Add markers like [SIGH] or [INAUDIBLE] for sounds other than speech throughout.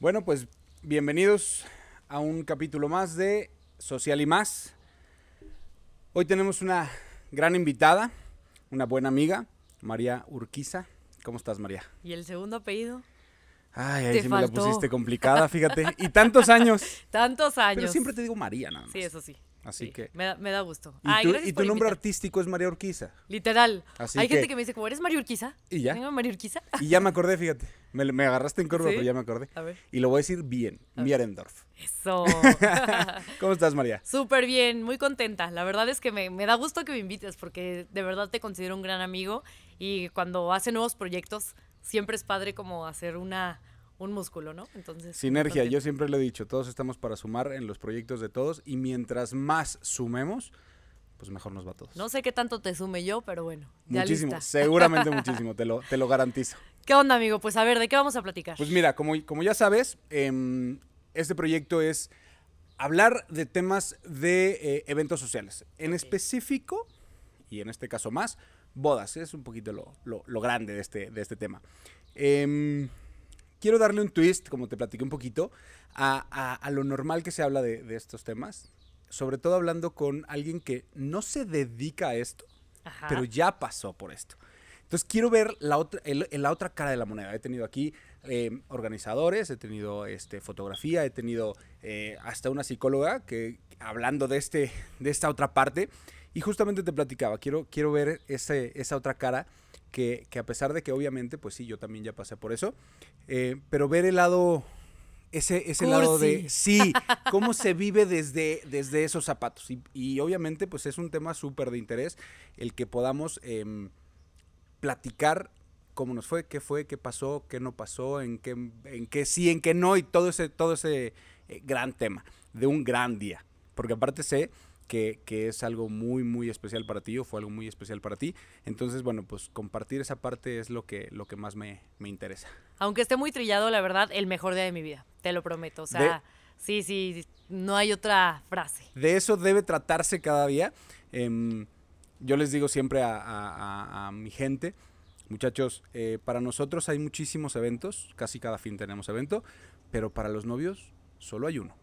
Bueno, pues bienvenidos a un capítulo más de Social y más. Hoy tenemos una gran invitada, una buena amiga, María Urquiza. ¿Cómo estás, María? ¿Y el segundo apellido? Ay, ahí Te sí me la faltó. pusiste complicada, fíjate. Y tantos años. [LAUGHS] Tantos años. Pero siempre te digo María, nada más. Sí, eso sí. Así Sí, que. Me da, me da gusto. Y Ay, tu, gracias y tu por nombre invitar. artístico es María Urquiza. Literal. Así Hay que- gente que me dice, como eres Mario Urquiza. Y ya. Mario Urquiza. Y ya me acordé, fíjate. Me, me agarraste en curva, ¿Sí? pero ya me acordé. A ver. Y lo voy a decir bien. A ver. Mierendorf. Eso. [LAUGHS] ¿Cómo estás, María? Súper bien, muy contenta. La verdad es que me, me da gusto que me invites porque de verdad te considero un gran amigo y cuando hace nuevos proyectos siempre es padre como hacer una un músculo, ¿no? Entonces. Sinergia, yo siempre lo he dicho, todos estamos para sumar en los proyectos de todos y mientras más sumemos, pues mejor nos va a todos. No sé qué tanto te sume yo, pero bueno. Ya muchísimo, lista. seguramente [LAUGHS] muchísimo, te lo, te lo garantizo. ¿Qué onda, amigo? Pues a ver, ¿de qué vamos a platicar? Pues mira, como, como ya sabes, em, este proyecto es hablar de temas de eh, eventos sociales. En Ok. específico, y en este caso más, bodas. Es un poquito lo, lo- lo grande de este, de este tema. Em, quiero darle un twist, como te platiqué un poquito, a, a- a lo normal que se habla de, de estos temas. Sobre todo hablando con alguien que no se dedica a esto, Ajá. pero ya pasó por esto. Entonces quiero ver la otra, el- la otra cara de la moneda. He tenido aquí eh, organizadores, he tenido este, fotografía, he tenido eh, hasta una psicóloga que hablando de, este, de esta otra parte. Y justamente te platicaba, quiero, quiero ver ese, esa otra cara que, que a pesar de que obviamente, pues sí, yo también ya pasé por eso, eh, pero ver el lado, ese, ese lado de, sí, [LAUGHS] cómo se vive desde, desde esos zapatos. Y, y obviamente, pues es un tema súper de interés el que podamos em, platicar cómo nos fue, qué fue, qué pasó, qué no pasó, en qué, en qué sí, en qué no, y todo ese, todo ese eh, gran tema de un gran día. Porque aparte sé que, que es algo muy, muy especial para ti, o fue algo muy especial para ti. Entonces, bueno, pues compartir esa parte es lo que, lo que más me, me interesa. Aunque esté muy trillado, la verdad, el mejor día de mi vida. Te lo prometo. O sea, sí, sí, no hay otra frase. De eso debe tratarse cada día. Em, yo les digo siempre a, mi gente, muchachos, eh, para nosotros hay muchísimos eventos, casi cada fin tenemos evento, pero para los novios solo hay uno.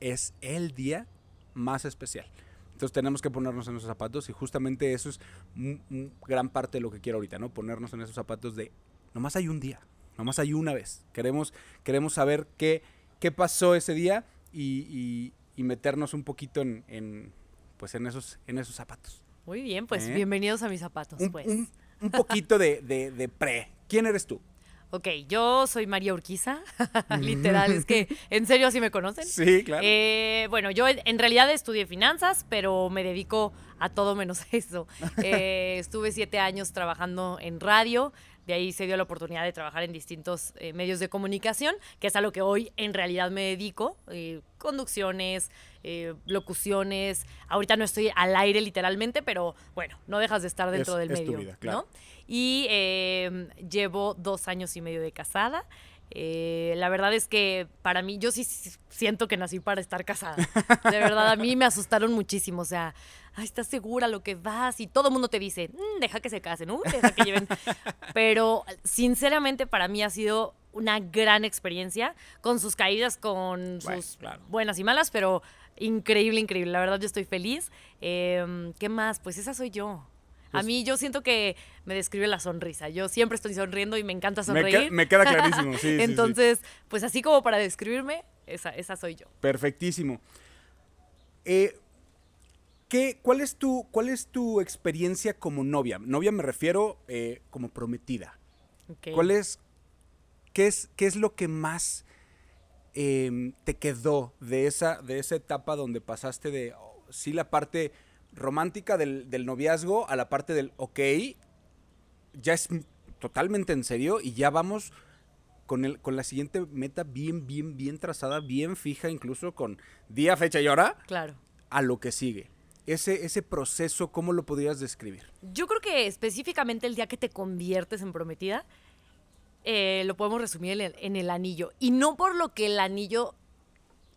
Es el día más especial. Entonces tenemos que ponernos en esos zapatos y justamente eso es gran parte de lo que quiero ahorita, ¿no? Ponernos en esos zapatos de, nomás hay un día, nomás hay una vez. Queremos, queremos saber qué, qué pasó ese día y meternos un poquito en, en, pues en esos, en esos zapatos. Muy bien, pues ¿Eh? bienvenidos a mis zapatos, Un, pues. un- un [LAUGHS] poquito de, de- de pre. ¿Quién eres tú? Ok, yo soy María Urquiza. [LAUGHS] Literal, es que en serio así me conocen. Sí, claro. Eh, bueno, yo en realidad estudié finanzas, pero me dedico a todo menos [LAUGHS] eso. Eh, estuve siete años trabajando en radio, de ahí se dio la oportunidad de trabajar en distintos eh, medios de comunicación, que es a lo que hoy en realidad me dedico. conducciones, eh, locuciones. Ahorita no estoy al aire literalmente, pero bueno, no dejas de estar dentro Es- del es tu medio. vida, claro. ¿no? Y eh, llevo dos años y medio de casada. Eh, la verdad es que para mí, yo sí siento que nací para estar casada. De verdad, a mí me asustaron muchísimo. O sea, Ay, ¿estás segura lo que vas? Y todo el mundo te dice, "Mm, deja que se casen, deja que lleven. [LAUGHS] Pero sinceramente para mí ha sido una gran experiencia, con sus caídas, con Bueno, sus claro. buenas y malas, pero increíble, increíble. La verdad, yo estoy feliz. Eh, ¿Qué más? Pues esa soy yo. A Pues- mí yo siento que me describe la sonrisa. Yo siempre estoy sonriendo y me encanta me, sonreír. me queda clarísimo. [LAUGHS] Sí, sí, sí. Entonces, pues así como para describirme, esa, esa soy yo. Perfectísimo. Eh, ¿qué, cuál, es tu, ¿Cuál es tu experiencia como novia? Novia me refiero eh, como prometida. ¿Cuál es qué, es, qué es lo que más em, te quedó de esa, de esa etapa donde pasaste de, oh, sí, la parte romántica del, del noviazgo a la parte del, ok, ya es totalmente en serio y ya vamos con, el, con la siguiente meta bien, bien, bien trazada, bien fija, incluso con día, fecha y hora, Claro. a lo que sigue. Ese, ese proceso, ¿cómo lo podrías describir? Yo creo que específicamente el día que te conviertes en prometida, eh, lo podemos resumir en el, en el anillo. Y no por lo que el anillo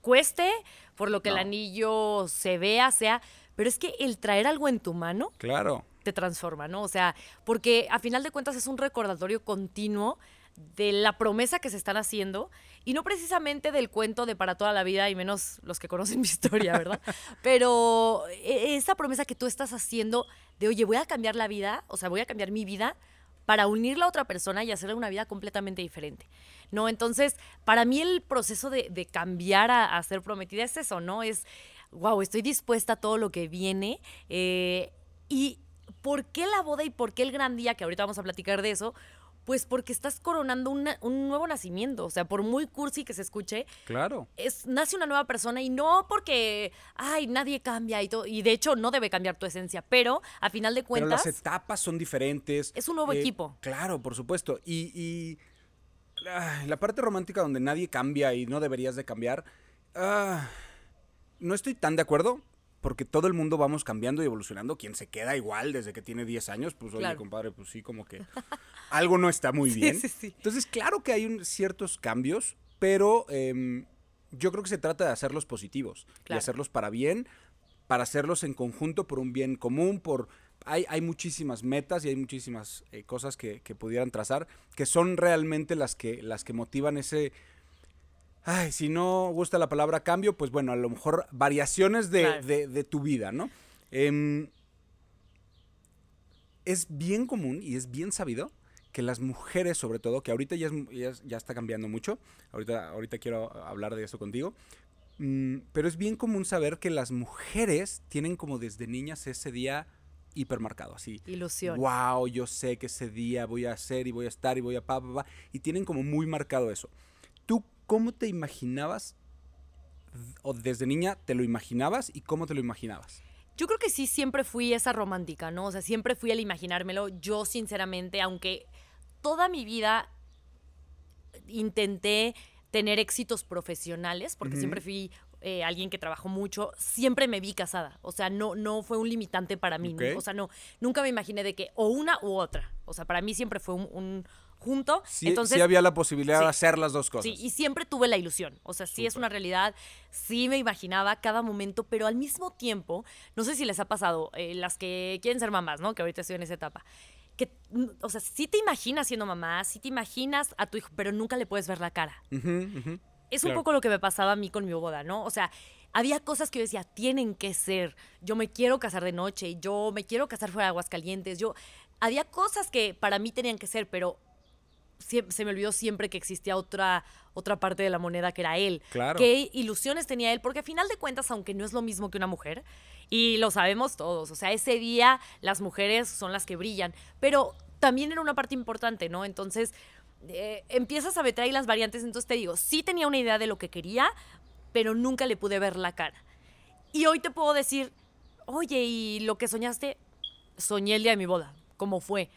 cueste, por lo que el anillo se vea, sea, pero es que el traer algo en tu mano Claro. te transforma, ¿no? O sea, porque a final de cuentas es un recordatorio continuo de la promesa que se están haciendo y no precisamente del cuento de para toda la vida y menos los que conocen [LAUGHS] mi historia, ¿verdad? Pero e, esa promesa que tú estás haciendo de, oye, voy a cambiar la vida, o sea, voy a cambiar mi vida para unirla a otra persona y hacerle una vida completamente diferente, ¿no? Entonces, para mí el proceso de, cambiar a, ser prometida es eso, ¿no? Es, wow, estoy dispuesta a todo lo que viene eh, y ¿por qué la boda y por qué el gran día, que ahorita vamos a platicar de eso? Pues porque estás coronando un nuevo nacimiento. O sea, por muy cursi que se escuche. Claro. Es, nace una nueva persona y no porque, ay, nadie cambia y todo. Y de hecho no debe cambiar tu esencia. Pero a final de cuentas. Pero las etapas son diferentes. Es un nuevo eh, equipo. Claro, por supuesto. Y, la parte romántica donde nadie cambia y no deberías de cambiar. Ah, no estoy tan de acuerdo porque todo el mundo vamos cambiando y evolucionando. Quien se queda igual desde que tiene 10 años, pues oye, compadre, pues sí, como que algo no está muy [LAUGHS] bien. Entonces, claro que hay ciertos cambios, pero em, yo creo que se trata de hacerlos positivos, de hacerlos para bien, para hacerlos en conjunto por un bien común, por... Hay, hay muchísimas metas y hay muchísimas eh, cosas que, que pudieran trazar, que son realmente las que, las que motivan ese ay, si no gusta la palabra cambio, pues bueno, a lo mejor variaciones de, tu vida, ¿no? Em, es bien común y es bien sabido que las mujeres, sobre todo, que ahorita ya, ya, está cambiando mucho, ahorita, ahorita quiero hablar de eso contigo, mm, pero es bien común saber que las mujeres tienen como desde niñas ese día hipermarcado, así. Ilusión. Wow, yo sé que ese día voy a hacer y voy a estar y voy a pa, pa, pa, y tienen como muy marcado eso. ¿Tú ¿cómo te imaginabas? O desde niña te lo imaginabas y cómo te lo imaginabas. Yo creo que sí, siempre fui esa romántica, ¿no? O sea, siempre fui al imaginármelo. Yo, sinceramente, aunque toda mi vida intenté tener éxitos profesionales, porque siempre fui eh, alguien que trabajó mucho, siempre me vi casada. O sea, no, no fue un limitante para mí. O sea, no, nunca me imaginé de que o una u otra. O sea, para mí siempre fue un, junto. Sí, Entonces, sí había la posibilidad de hacer las dos cosas. Sí, y siempre tuve la ilusión. O sea, sí es una realidad, sí me imaginaba cada momento, pero al mismo tiempo, no sé si les ha pasado, eh, las que quieren ser mamás, ¿no? Que ahorita estoy en esa etapa. Que, o sea, sí te imaginas siendo mamá, sí te imaginas a tu hijo, pero nunca le puedes ver la cara. Es un poco lo que me pasaba a mí con mi boda, ¿no? O sea, había cosas que yo decía, tienen que ser. Yo me quiero casar de noche, yo me quiero casar fuera de Aguascalientes, yo... Había cosas que para mí tenían que ser, pero se me olvidó siempre que existía otra, otra parte de la moneda que era él. Claro. Qué ilusiones tenía él, porque a final de cuentas, aunque no es lo mismo que una mujer, y lo sabemos todos, o sea, ese día las mujeres son las que brillan, pero también era una parte importante, ¿no? Entonces, eh, empiezas a meter ahí las variantes, entonces te digo, sí tenía una idea de lo que quería, pero nunca le pude ver la cara. Y hoy te puedo decir, oye, ¿y lo que soñaste? Soñé el día de mi boda, ¿cómo fue?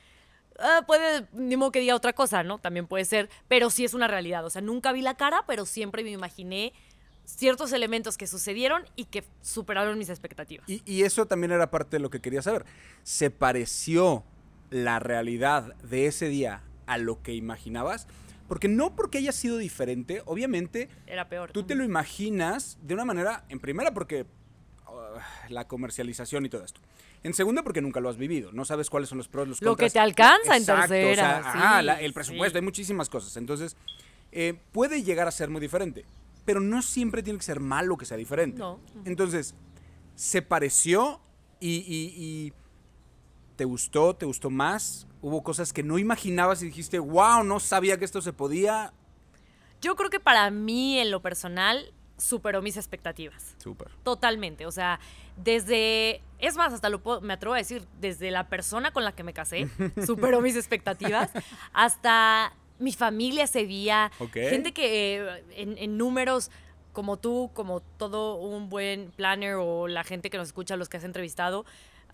Ah, puede, ni modo que diga otra cosa, ¿no? También puede ser, pero sí es una realidad. O sea, nunca vi la cara, pero siempre me imaginé ciertos elementos que sucedieron y que superaron mis expectativas. Y, eso también era parte de lo que quería saber. ¿Se pareció la realidad de ese día a lo que imaginabas? Porque no porque haya sido diferente, obviamente. Era peor. Tú te lo imaginas de una manera, en primera, porque uh, la comercialización y todo esto. En segunda, porque nunca lo has vivido. No sabes cuáles son los pros, los contras. Lo que te alcanza en tercera. el presupuesto, hay muchísimas cosas. Entonces, eh, puede llegar a ser muy diferente. Pero no siempre tiene que ser malo que sea diferente. No. Entonces, se pareció y, te gustó, te gustó más. Hubo cosas que no imaginabas y dijiste, wow, no sabía que esto se podía. Yo creo que para mí, en lo personal, superó mis expectativas. Súper. Totalmente. O sea, desde, es más, hasta lo me atrevo a decir, desde la persona con la que me casé, [LAUGHS] superó mis expectativas, hasta mi familia ese día, gente que eh, en, números como tú, como todo un buen planner o la gente que nos escucha, los que has entrevistado,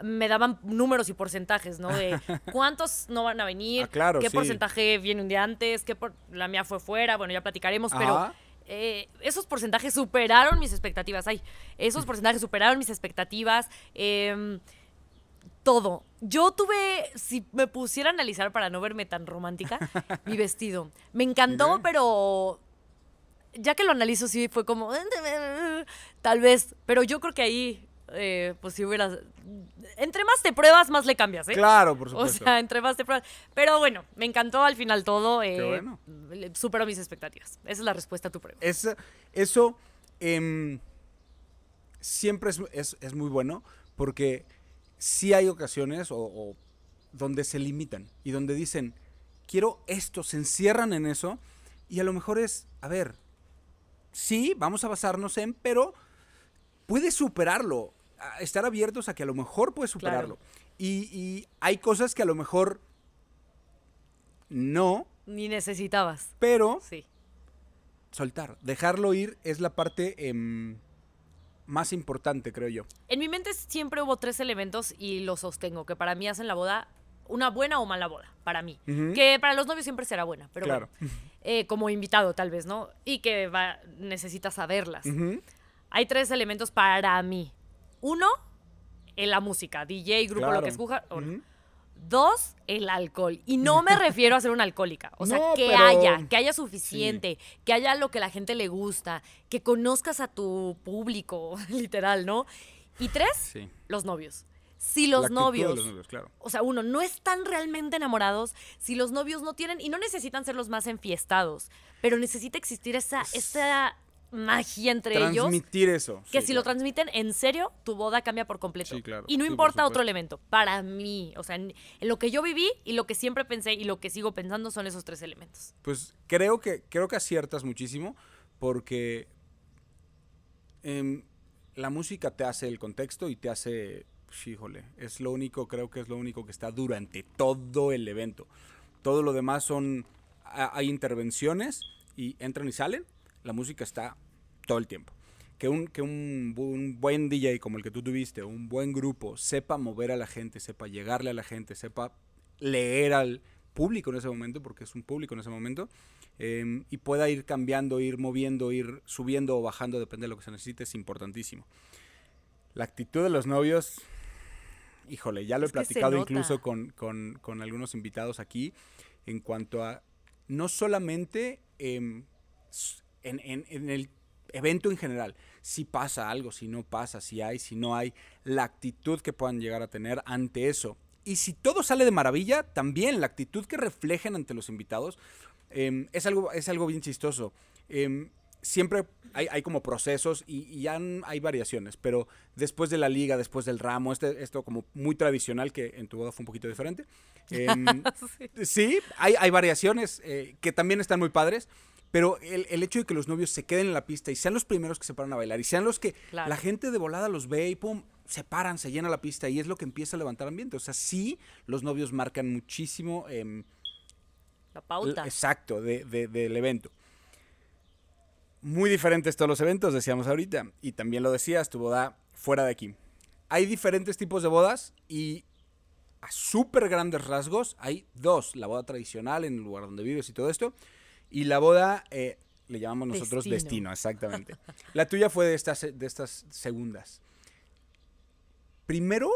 me daban números y porcentajes, ¿no? De [LAUGHS] cuántos no van a venir, ah, qué porcentaje viene un día antes, qué por la mía fue fuera, bueno, ya platicaremos, pero eh, esos porcentajes superaron mis expectativas. Ay, esos porcentajes superaron mis expectativas. Em, todo. Yo tuve, si me pusiera a analizar para no verme tan romántica, [LAUGHS] mi vestido. Me encantó, pero ya que lo analizo, sí fue como, tal vez, pero yo creo que ahí eh, pues si hubieras... Entre más te pruebas, más le cambias, ¿eh? Claro, por O supuesto. sea, entre más te pruebas. Pero bueno, me encantó al final todo. eh, bueno. le- Superó mis expectativas. Esa es la respuesta a tu pregunta. Es- eso em, siempre es, es- es muy bueno porque sí hay ocasiones o, o donde se limitan y donde dicen, quiero esto, se encierran en eso y a lo mejor es, a ver, sí, vamos a basarnos en, pero puedes superarlo, estar abiertos a que a lo mejor puedes superarlo. Y, y hay cosas que a lo mejor no, Ni necesitabas. pero Sí. soltar, dejarlo ir es la parte em, más importante, creo yo. En mi mente siempre hubo tres elementos y los sostengo, que para mí hacen la boda una buena o mala boda, para mí. Que para los novios siempre será buena, pero Claro. bueno. Eh, como invitado tal vez, ¿no? Y que va, necesitas saberlas. Hay tres elementos para mí. Uno, en la música, DJ, grupo, lo que escoja. no. Ujú. Dos, el alcohol. Y no me [LAUGHS] refiero a ser una alcohólica. O sea, No, que pero- haya, que haya suficiente, que haya lo que la gente le gusta, que conozcas a tu público, [LAUGHS] literal, ¿no? Y tres, Sí. los novios. Si La los novios, los novios, claro. o sea, uno, no están realmente enamorados, si los novios no tienen, y no necesitan ser los más enfiestados, pero necesita existir esa, esa magia entre ellos Transmitir eso. que sí, si lo claro. transmiten en serio, tu boda cambia por completo. Sí, claro. Y no Sí, por importa otro elemento. Para mí, o sea, en, en lo que yo viví y lo que siempre pensé y lo que sigo pensando son esos tres elementos. Pues creo que, creo que aciertas muchísimo porque em, la música te hace el contexto y te hace, pues, híjole, es lo único, creo que es lo único que está durante todo el evento. Todo lo demás son, ha- hay intervenciones y entran y salen, la música está todo el tiempo. Que un, que un, un buen DJ como el que tú tuviste, un buen grupo, sepa mover a la gente, sepa llegarle a la gente, sepa leer al público en ese momento, porque es un público en ese momento, eh, y pueda ir cambiando, ir moviendo, ir subiendo o bajando, depende de lo que se necesite, es importantísimo. La actitud de los novios, híjole, ya lo Es he platicado incluso con, con- con algunos invitados aquí, en cuanto a no solamente em, en, en- en el evento en general, si pasa algo, si no pasa, si hay, si no hay, la actitud que puedan llegar a tener ante eso. Y si todo sale de maravilla, también la actitud que reflejen ante los invitados em, es, algo, es algo bien chistoso. Em, siempre hay, hay como procesos y, y ya n- hay variaciones, pero después de la liga, después del ramo, este, esto como muy tradicional, que en tu boda fue un poquito diferente. em, [LAUGHS] Sí, hay, hay variaciones eh, que también están muy padres, pero el, el hecho de que los novios se queden en la pista y sean los primeros que se paran a bailar y sean los que Claro. la gente de volada los ve y pum, se paran, se llena la pista y es lo que empieza a levantar ambiente. O sea, sí, los novios marcan muchísimo. em, La pauta. Exacto, de- de- del evento. Muy diferentes todos los eventos, decíamos ahorita. Y también lo decías, tu boda fuera de aquí. Hay diferentes tipos de bodas y a súper grandes rasgos hay dos. La boda tradicional en el lugar donde vives y todo esto. Y la boda, eh, le llamamos nosotros Destino. destino, exactamente. [LAUGHS] La tuya fue de estas, de estas segundas. Primero,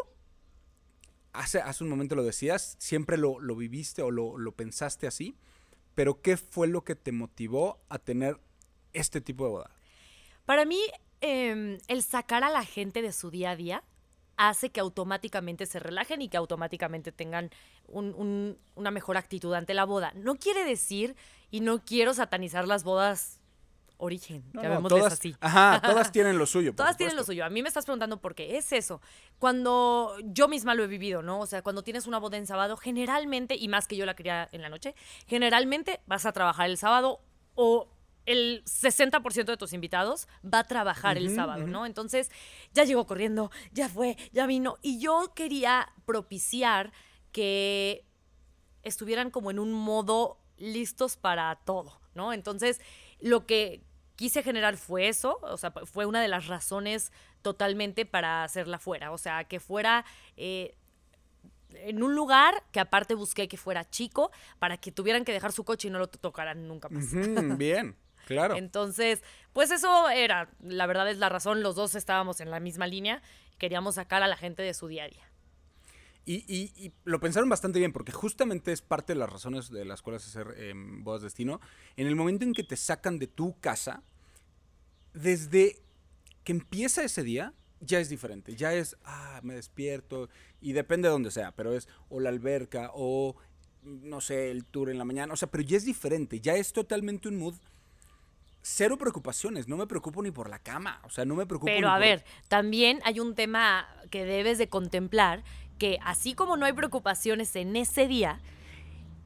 hace, hace un momento lo decías, siempre lo, lo viviste o lo, lo pensaste así, pero ¿qué fue lo que te motivó a tener este tipo de boda? Para mí, em, el sacar a la gente de su día a día hace que automáticamente se relajen y que automáticamente tengan un- un- una mejor actitud ante la boda. No quiere decir, y no quiero satanizar las bodas origen, No, no, todas, así. Ajá, [LAUGHS] todas tienen lo suyo. Todas tienen lo suyo. A mí me estás preguntando por qué. Es eso. Cuando yo misma lo he vivido, ¿no? O sea, cuando tienes una boda en sábado, generalmente, y más que yo la quería en la noche, generalmente vas a trabajar el sábado o el 60% de tus invitados va a trabajar el sábado. ¿no? Entonces, ya llegó corriendo, ya fue, ya vino. Y yo quería propiciar que estuvieran como en un modo listos para todo, ¿no? Entonces, lo que quise generar fue eso, o sea, fue una de las razones totalmente para hacerla fuera, o sea, que fuera eh, en un lugar que aparte busqué que fuera chico para que tuvieran que dejar su coche y no lo tocaran nunca más. Bien, claro. [LAUGHS] Entonces, pues eso era, la verdad es la razón, los dos estábamos en la misma línea, queríamos sacar a la gente de su día a día. Y, y- y lo pensaron bastante bien, porque justamente es parte de las razones de las cuales hacer em, bodas de destino. En el momento en que te sacan de tu casa, desde que empieza ese día, ya es diferente. Ya es, ah, me despierto y depende de donde sea, pero es o la alberca o, no sé, el tour en la mañana. O sea, pero ya es diferente. Ya es totalmente un mood. Cero preocupaciones, no me preocupo ni por la cama, o sea, no me preocupo. Pero ni a por- ver, también hay un tema que debes de contemplar, que así como no hay preocupaciones en ese día,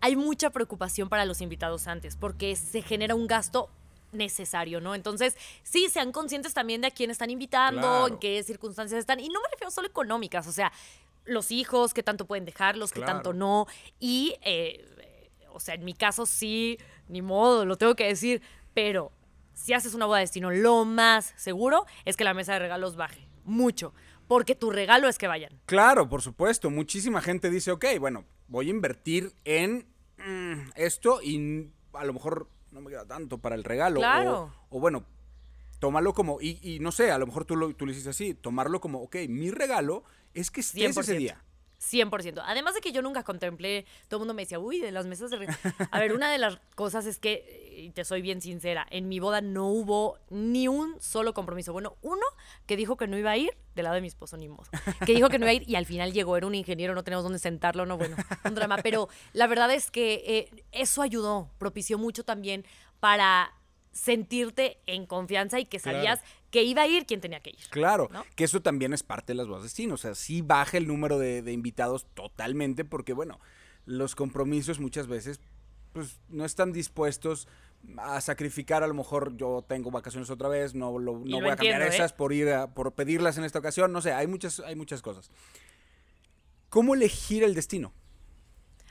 hay mucha preocupación para los invitados antes, porque se genera un gasto necesario, ¿no? Entonces, sí, sean conscientes también de a quién están invitando, Claro. en qué circunstancias están, y no me refiero solo económicas, o sea, los hijos, qué tanto pueden dejarlos, qué tanto no, y, eh, o sea, en mi caso sí, ni modo, lo tengo que decir, pero si haces una boda de destino, lo más seguro es que la mesa de regalos baje, mucho, porque tu regalo es que vayan. Claro, por supuesto. Muchísima gente dice, ok, bueno, voy a invertir en mm, esto y a lo mejor no me queda tanto para el regalo. o- Claro. O, bueno, tómalo como, y, y no sé, a lo mejor tú lo, tú lo hiciste así, tomarlo como, ok, mi regalo es que estés ese 100%. día. 100%. Además de que yo nunca contemplé, todo el mundo me decía, uy, de las mesas de... re-". A ver, una de las cosas es que, y te soy bien sincera, en mi boda no hubo ni un solo compromiso. Bueno, uno que dijo que no iba a ir, del lado de mi esposo, ni modo. Que dijo que no iba a ir y al final llegó, era un ingeniero, no tenemos dónde sentarlo, no, bueno, un drama. Pero la verdad es que eh, eso ayudó, propició mucho también para sentirte en confianza y que Claro. Que iba a ir quien tenía que ir. Claro, ¿no? que eso también es parte de las bodas de destino. O sea, sí baja el número de, de invitados totalmente porque, bueno, los compromisos muchas veces pues no están dispuestos a sacrificar, a lo mejor yo tengo vacaciones otra vez, no, lo- no lo voy a cambiar ¿eh? esas por ir a- por pedirlas en esta ocasión, no sé, hay muchas, hay muchas cosas. ¿Cómo elegir el destino?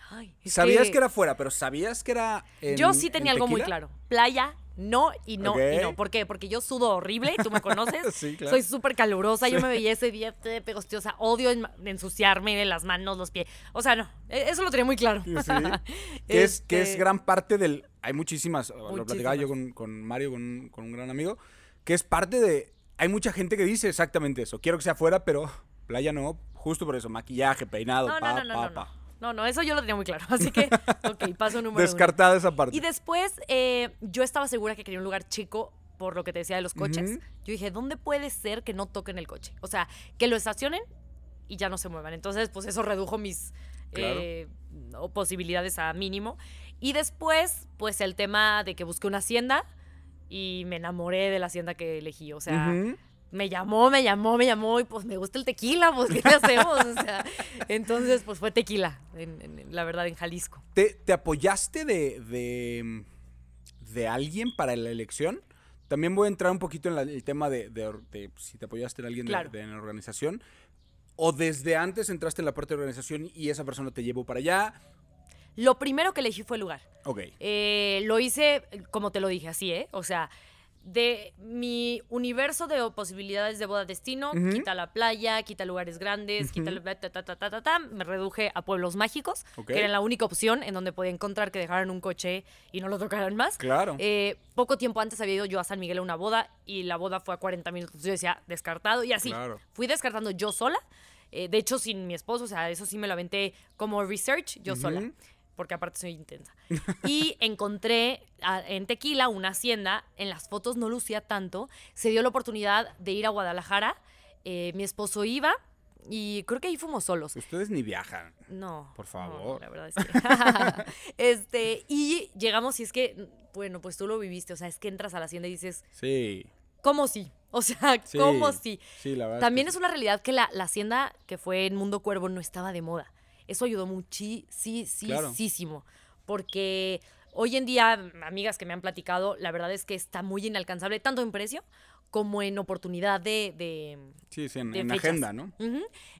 Ay, Sabías que... era fuera, pero ¿sabías que era en, Yo sí en tenía algo muy claro. Playa, no y no y no. ¿Por qué? Porque yo sudo horrible, tú me conoces. [LAUGHS] Sí, claro. Soy súper calurosa. Yo me veía ese día pegostiosa. Odio en- ensuciarme de las manos, los pies. O sea, no. e- Eso lo tenía muy claro. Sí. [LAUGHS] que, es, que es Este, gran parte del... Hay muchísimas, lo platicaba yo con, con Mario, con, un- con un gran amigo, que es parte de... Hay mucha gente que dice exactamente eso. Quiero que sea afuera, pero playa no. Justo por eso, maquillaje, peinado, No, pa, no, no, no, pa, pa. No. No, eso yo lo tenía muy claro. [LAUGHS] Así que, ok, paso número uno. Descartada esa parte. Y después, eh, yo estaba segura que quería un lugar chico por lo que te decía de los coches. Yo dije, ¿dónde puede ser que no toquen el coche? O sea, que lo estacionen y ya no se muevan. Entonces, pues eso redujo mis Claro. eh, posibilidades a mínimo. Y después, pues el tema de que busqué una hacienda y me enamoré de la hacienda que elegí. O sea. Me llamó, me llamó, me llamó y pues me gusta el tequila, pues ¿qué [LAUGHS] hacemos? O sea, entonces pues fue tequila, en- en- la verdad, en Jalisco. ¿Te, te apoyaste de, de, de alguien para la elección? También voy a entrar un poquito en la- el tema de, de de si te apoyaste en alguien de- Claro. de, en la organización. O desde antes entraste en la parte de organización y esa persona te llevó para allá. Lo primero que elegí fue el lugar. Ok. Eh, lo hice, como te lo dije, así, ¿eh? O sea, de mi universo de posibilidades de boda destino, quita la playa, quita lugares grandes, quita el... ta, ta, ta, ta, ta, ta, me reduje a pueblos mágicos, que era la única opción en donde podía encontrar que dejaran un coche y no lo tocaran más. Claro. Eh, poco tiempo antes había ido yo a San Miguel a una boda y la boda fue a 40 minutos. Yo decía, descartado y así. Claro. Fui descartando yo sola. eh, de hecho, sin mi esposo, o sea, eso sí me lo aventé como research yo Ujú. sola. Porque aparte soy intensa. [LAUGHS] Y encontré a- en Tequila una hacienda. En las fotos no lucía tanto. Se dio la oportunidad de ir a Guadalajara. eh, mi esposo iba y creo que ahí fuimos solos. Ustedes ni viajan. No. Por no, favor. la verdad es que. [LAUGHS] este, y llegamos y es que, bueno, pues tú lo viviste. O sea, es que entras a la hacienda y dices, Sí. ¿cómo sí? [LAUGHS] O sea, Sí. ¿cómo sí? Sí, la verdad. También que es una realidad que la, la hacienda que fue en Mundo Cuervo no estaba de moda. Eso ayudó muchísimo. Porque hoy en día, amigas que me han platicado, la verdad es que está muy inalcanzable, tanto en precio como en oportunidad de- de, Sí, sí, en, de en fechas. agenda, ¿no?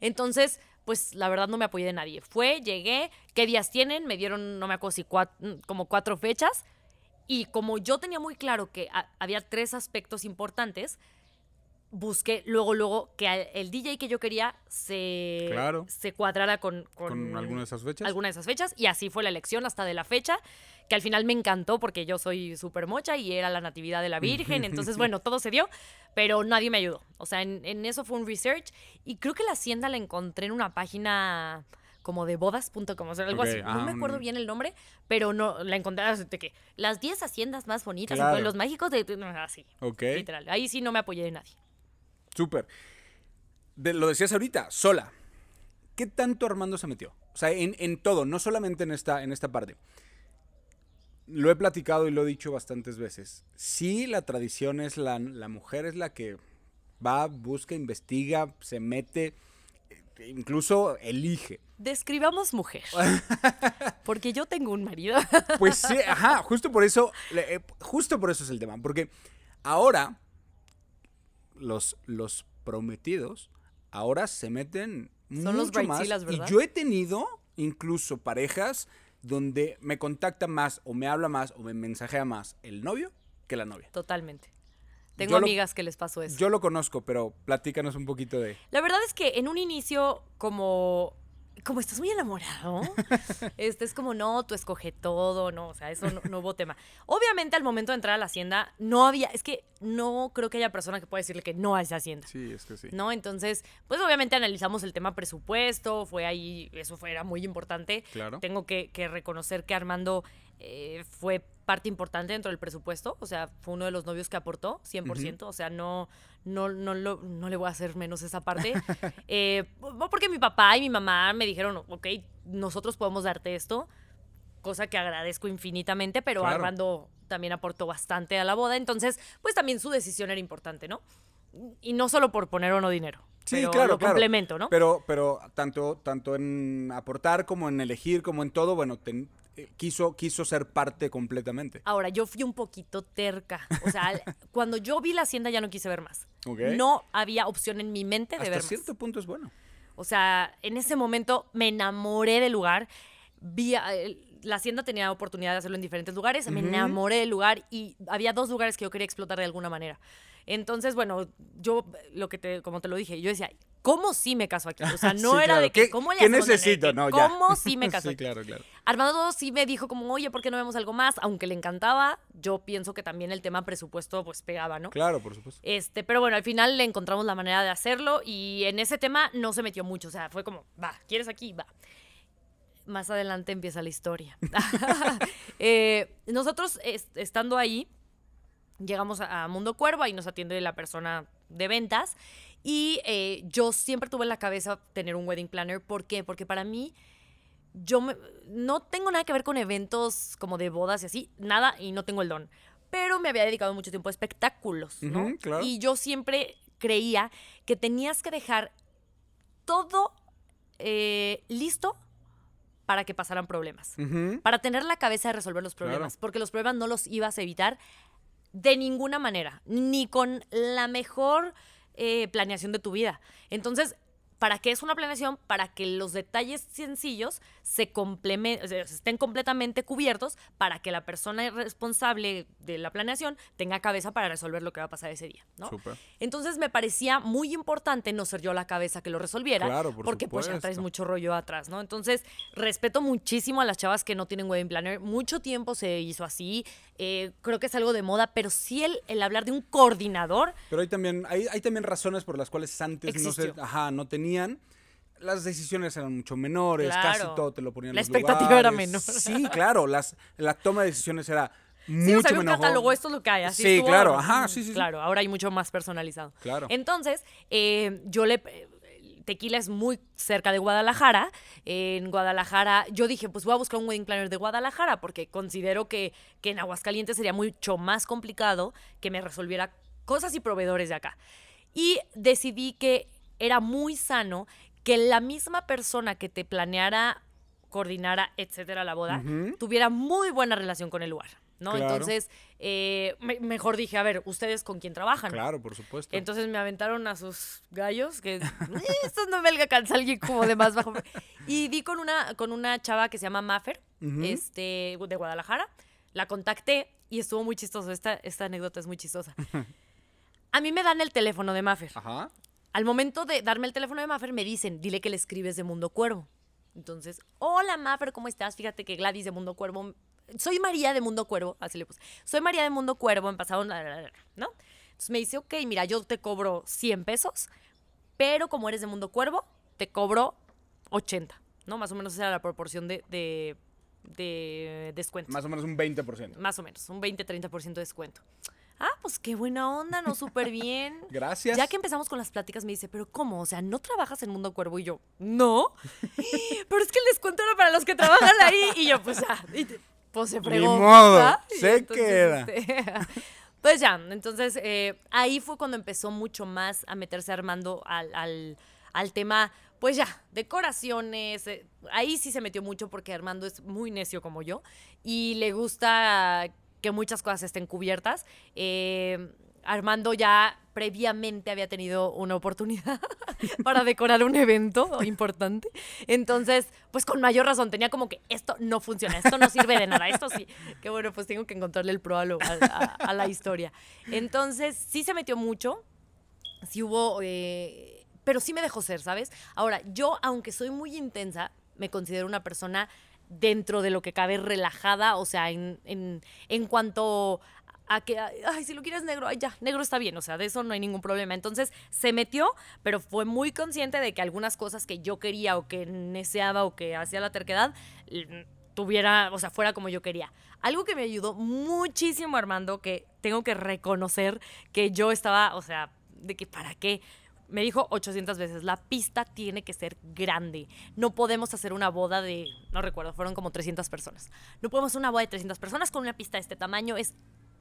Entonces, pues la verdad no me apoyé de nadie. Fue, llegué, ¿qué días tienen? Me dieron, no me acuerdo si cuat- mm, como cuatro fechas. Y como yo tenía muy claro que ha- había tres aspectos importantes, busqué luego, luego que el DJ que yo quería se, Claro. se cuadrara con, con, Con alguna de esas fechas. alguna de esas fechas. Y así fue la elección hasta de la fecha, que al final me encantó porque yo soy súper mocha y era la natividad de la Virgen. [LAUGHS] Entonces, bueno, todo se dio, pero nadie me ayudó. O sea, en, en eso fue un research. Y creo que la hacienda la encontré en una página como de bodas.com, o sea, algo Ok, así. No ah, me acuerdo bien el nombre, pero no la encontré de que las 10 haciendas más bonitas Claro. pueblos mágicos de así. Ok. Literal. Ahí sí no me apoyé de nadie. Súper. de- lo decías ahorita, sola. ¿Qué tanto Armando se metió? O sea, en, en todo, no solamente en esta, en esta parte. Lo he platicado y lo he dicho bastantes veces. Sí, la tradición es la, la mujer es la que va, busca, investiga, se mete, eh, incluso elige. Describamos mujer. [LAUGHS] Porque yo tengo un marido. Pues sí, ajá, justo por eso, eh, justo por eso es el tema, porque ahora los, los prometidos ahora se meten Son los mucho más bridezillas, y ¿verdad? yo he tenido incluso parejas donde me contacta más o me habla más o me mensajea más el novio que la novia. Totalmente. Tengo Yo lo- amigas que les pasó eso. Yo lo conozco, pero platícanos un poquito de... La verdad es que en un inicio, como, como estás muy enamorado, [LAUGHS] este es como, no, tú escoge todo, no, o sea, eso no, no hubo tema. Obviamente al momento de entrar a la hacienda, no había, es que no creo que haya persona que pueda decirle que no a esa hacienda. Sí, es que sí. ¿No? Entonces, pues obviamente analizamos el tema presupuesto, fue ahí, eso fue, era muy importante. Claro. Tengo que, que reconocer que Armando eh, fue parte importante dentro del presupuesto, o sea, fue uno de los novios que aportó, 100%, o sea, no, no, no, no le voy a hacer menos esa parte. [LAUGHS] Eh, porque mi papá y mi mamá me dijeron, ok, nosotros podemos darte esto, cosa que agradezco infinitamente, pero Claro. Armando también aportó bastante a la boda, entonces, pues también su decisión era importante, ¿no? Y no solo por poner o no dinero, Sí, pero claro, lo claro. complemento, ¿no? Pero, pero tanto, tanto en aportar como en elegir, como en todo, bueno, ten- quiso, quiso ser parte completamente. Ahora, yo fui un poquito terca. O sea, [LAUGHS] cuando yo vi la hacienda ya no quise ver más. No había opción en mi mente de Hasta ver cierto más. punto es bueno. O sea, en ese momento me enamoré del lugar. Vi, el- la hacienda tenía oportunidad de hacerlo en diferentes lugares. Me enamoré del lugar y había dos lugares que yo quería explotar de alguna manera. Entonces, bueno, yo, lo que te, como te lo dije, yo decía, ¿cómo sí me caso aquí? O sea, [LAUGHS] no Sí, era claro. de que, ¿Qué- ¿cómo le qué necesito? No, ya. ¿Cómo sí me [LAUGHS] caso Sí, aquí? claro, claro. Armando sí me dijo como, oye, ¿por qué no vemos algo más? Aunque le encantaba, yo pienso que también el tema presupuesto pues pegaba, ¿no? Claro, por supuesto. Este, pero bueno, al final le encontramos la manera de hacerlo y en ese tema no se metió mucho, o sea, fue como, va, ¿quieres aquí? Va. Más adelante empieza la historia. [LAUGHS] Eh, nosotros est- estando ahí, llegamos a, a Mundo Cuervo, ahí nos atiende la persona de ventas y eh, yo siempre tuve en la cabeza tener un wedding planner. ¿Por qué? Porque para mí yo me- no tengo nada que ver con eventos como de bodas y así, nada, y no tengo el don. Pero me había dedicado mucho tiempo a espectáculos, ¿no? Ujú, claro. Y yo siempre creía que tenías que dejar todo eh, listo para que pasaran problemas. Para tener la cabeza de resolver los problemas. Claro. Porque los problemas no los ibas a evitar de ninguna manera, ni con la mejor eh, planeación de tu vida. Entonces, ¿para qué es una planeación? Para que los detalles sencillos se complemen- o sea, estén completamente cubiertos para que la persona responsable de la planeación tenga cabeza para resolver lo que va a pasar ese día. ¿no? Entonces me parecía muy importante no ser yo la cabeza que lo resolviera, Claro, por porque pues ya traes supuesto. mucho rollo atrás, ¿no? Entonces respeto muchísimo a las chavas que no tienen wedding planner. Mucho tiempo se hizo así, eh, creo que es algo de moda, pero sí el, el hablar de un coordinador, Pero hay también, hay, hay también razones por las cuales antes no se, ajá, no tenían. Las decisiones eran mucho menores, casi todo te lo ponían en La los expectativa era menor. Sí, claro, las, la toma de decisiones era mucho sí, o sea, había un menor. catálogo, esto es lo que hay. Así Sí, estuvo, claro, ajá, sí, sí, sí. Claro, ahora hay mucho más personalizado. Claro. Entonces, eh, yo le... Tequila es muy cerca de Guadalajara. En Guadalajara, yo dije, pues voy a buscar un wedding planner de Guadalajara, porque considero que, que en Aguascalientes sería mucho más complicado que me resolviera cosas y proveedores de acá. Y decidí que era muy sano que la misma persona que te planeara, coordinara, etcétera, la boda, tuviera muy buena relación con el lugar. ¿no? Claro. Entonces, eh, me- mejor dije, a ver, ¿ustedes con quién trabajan? Claro, por supuesto. Entonces me aventaron a sus gallos, que eh, estos no me alcanza alguien como de más bajo. Y di con una, con una chava que se llama Maffer, este, de Guadalajara. La contacté y estuvo muy chistoso. Esta, esta anécdota es muy chistosa. [LAUGHS] A mí me dan el teléfono de Maffer. Ajá. Al momento de darme el teléfono de Maffer, me dicen, dile que le escribes de Mundo Cuervo. Entonces, hola Maffer, ¿cómo estás? Fíjate que Gladys de Mundo Cuervo. Soy María de Mundo Cuervo, así le puse. Soy María de Mundo Cuervo, en pasado, ¿no? Entonces me dice, ok, mira, yo te cobro 100 pesos, pero como eres de Mundo Cuervo, te cobro 80, ¿no? Más o menos esa era la proporción de, de, de descuento. Más o menos un 20%. Más o menos, un 20-30% de descuento. Ah, pues qué buena onda, no súper bien. [LAUGHS] Gracias. Ya que empezamos con las pláticas, me dice, ¿pero cómo? O sea, ¿no trabajas en Mundo Cuervo? Y yo, no. [LAUGHS] Pero es que el descuento era para los que trabajan ahí. Y yo, pues ya. y pues se fregó. Ni modo, se entonces, queda. este, [LAUGHS] pues ya, entonces eh, ahí fue cuando empezó mucho más a meterse Armando al, al, al tema, pues ya, decoraciones. eh, ahí sí se metió mucho porque Armando es muy necio como yo y le gusta que muchas cosas estén cubiertas. Eh, Armando ya previamente había tenido una oportunidad [LAUGHS] para decorar un evento importante. Entonces, pues con mayor razón, tenía como que esto no funciona, esto no sirve de nada, esto sí. Que bueno, pues tengo que encontrarle el pro a, la historia. Entonces, sí se metió mucho, sí hubo, eh, pero sí me dejó ser, ¿sabes? Ahora, yo, aunque soy muy intensa, me considero una persona dentro de lo que cabe relajada, o sea, en, en, en cuanto a que, ay, si lo quieres negro, ay, ya, negro está bien, o sea, de eso no hay ningún problema. Entonces se metió, pero fue muy consciente de que algunas cosas que yo quería o que deseaba o que hacía la terquedad, tuviera, o sea, fuera como yo quería. Algo que me ayudó muchísimo, Armando, que tengo que reconocer que yo estaba, o sea, de que para qué. Me dijo 800 veces, la pista tiene que ser grande. No podemos hacer una boda de, no recuerdo, fueron como 300 personas. No podemos hacer una boda de 300 personas con una pista de este tamaño. Es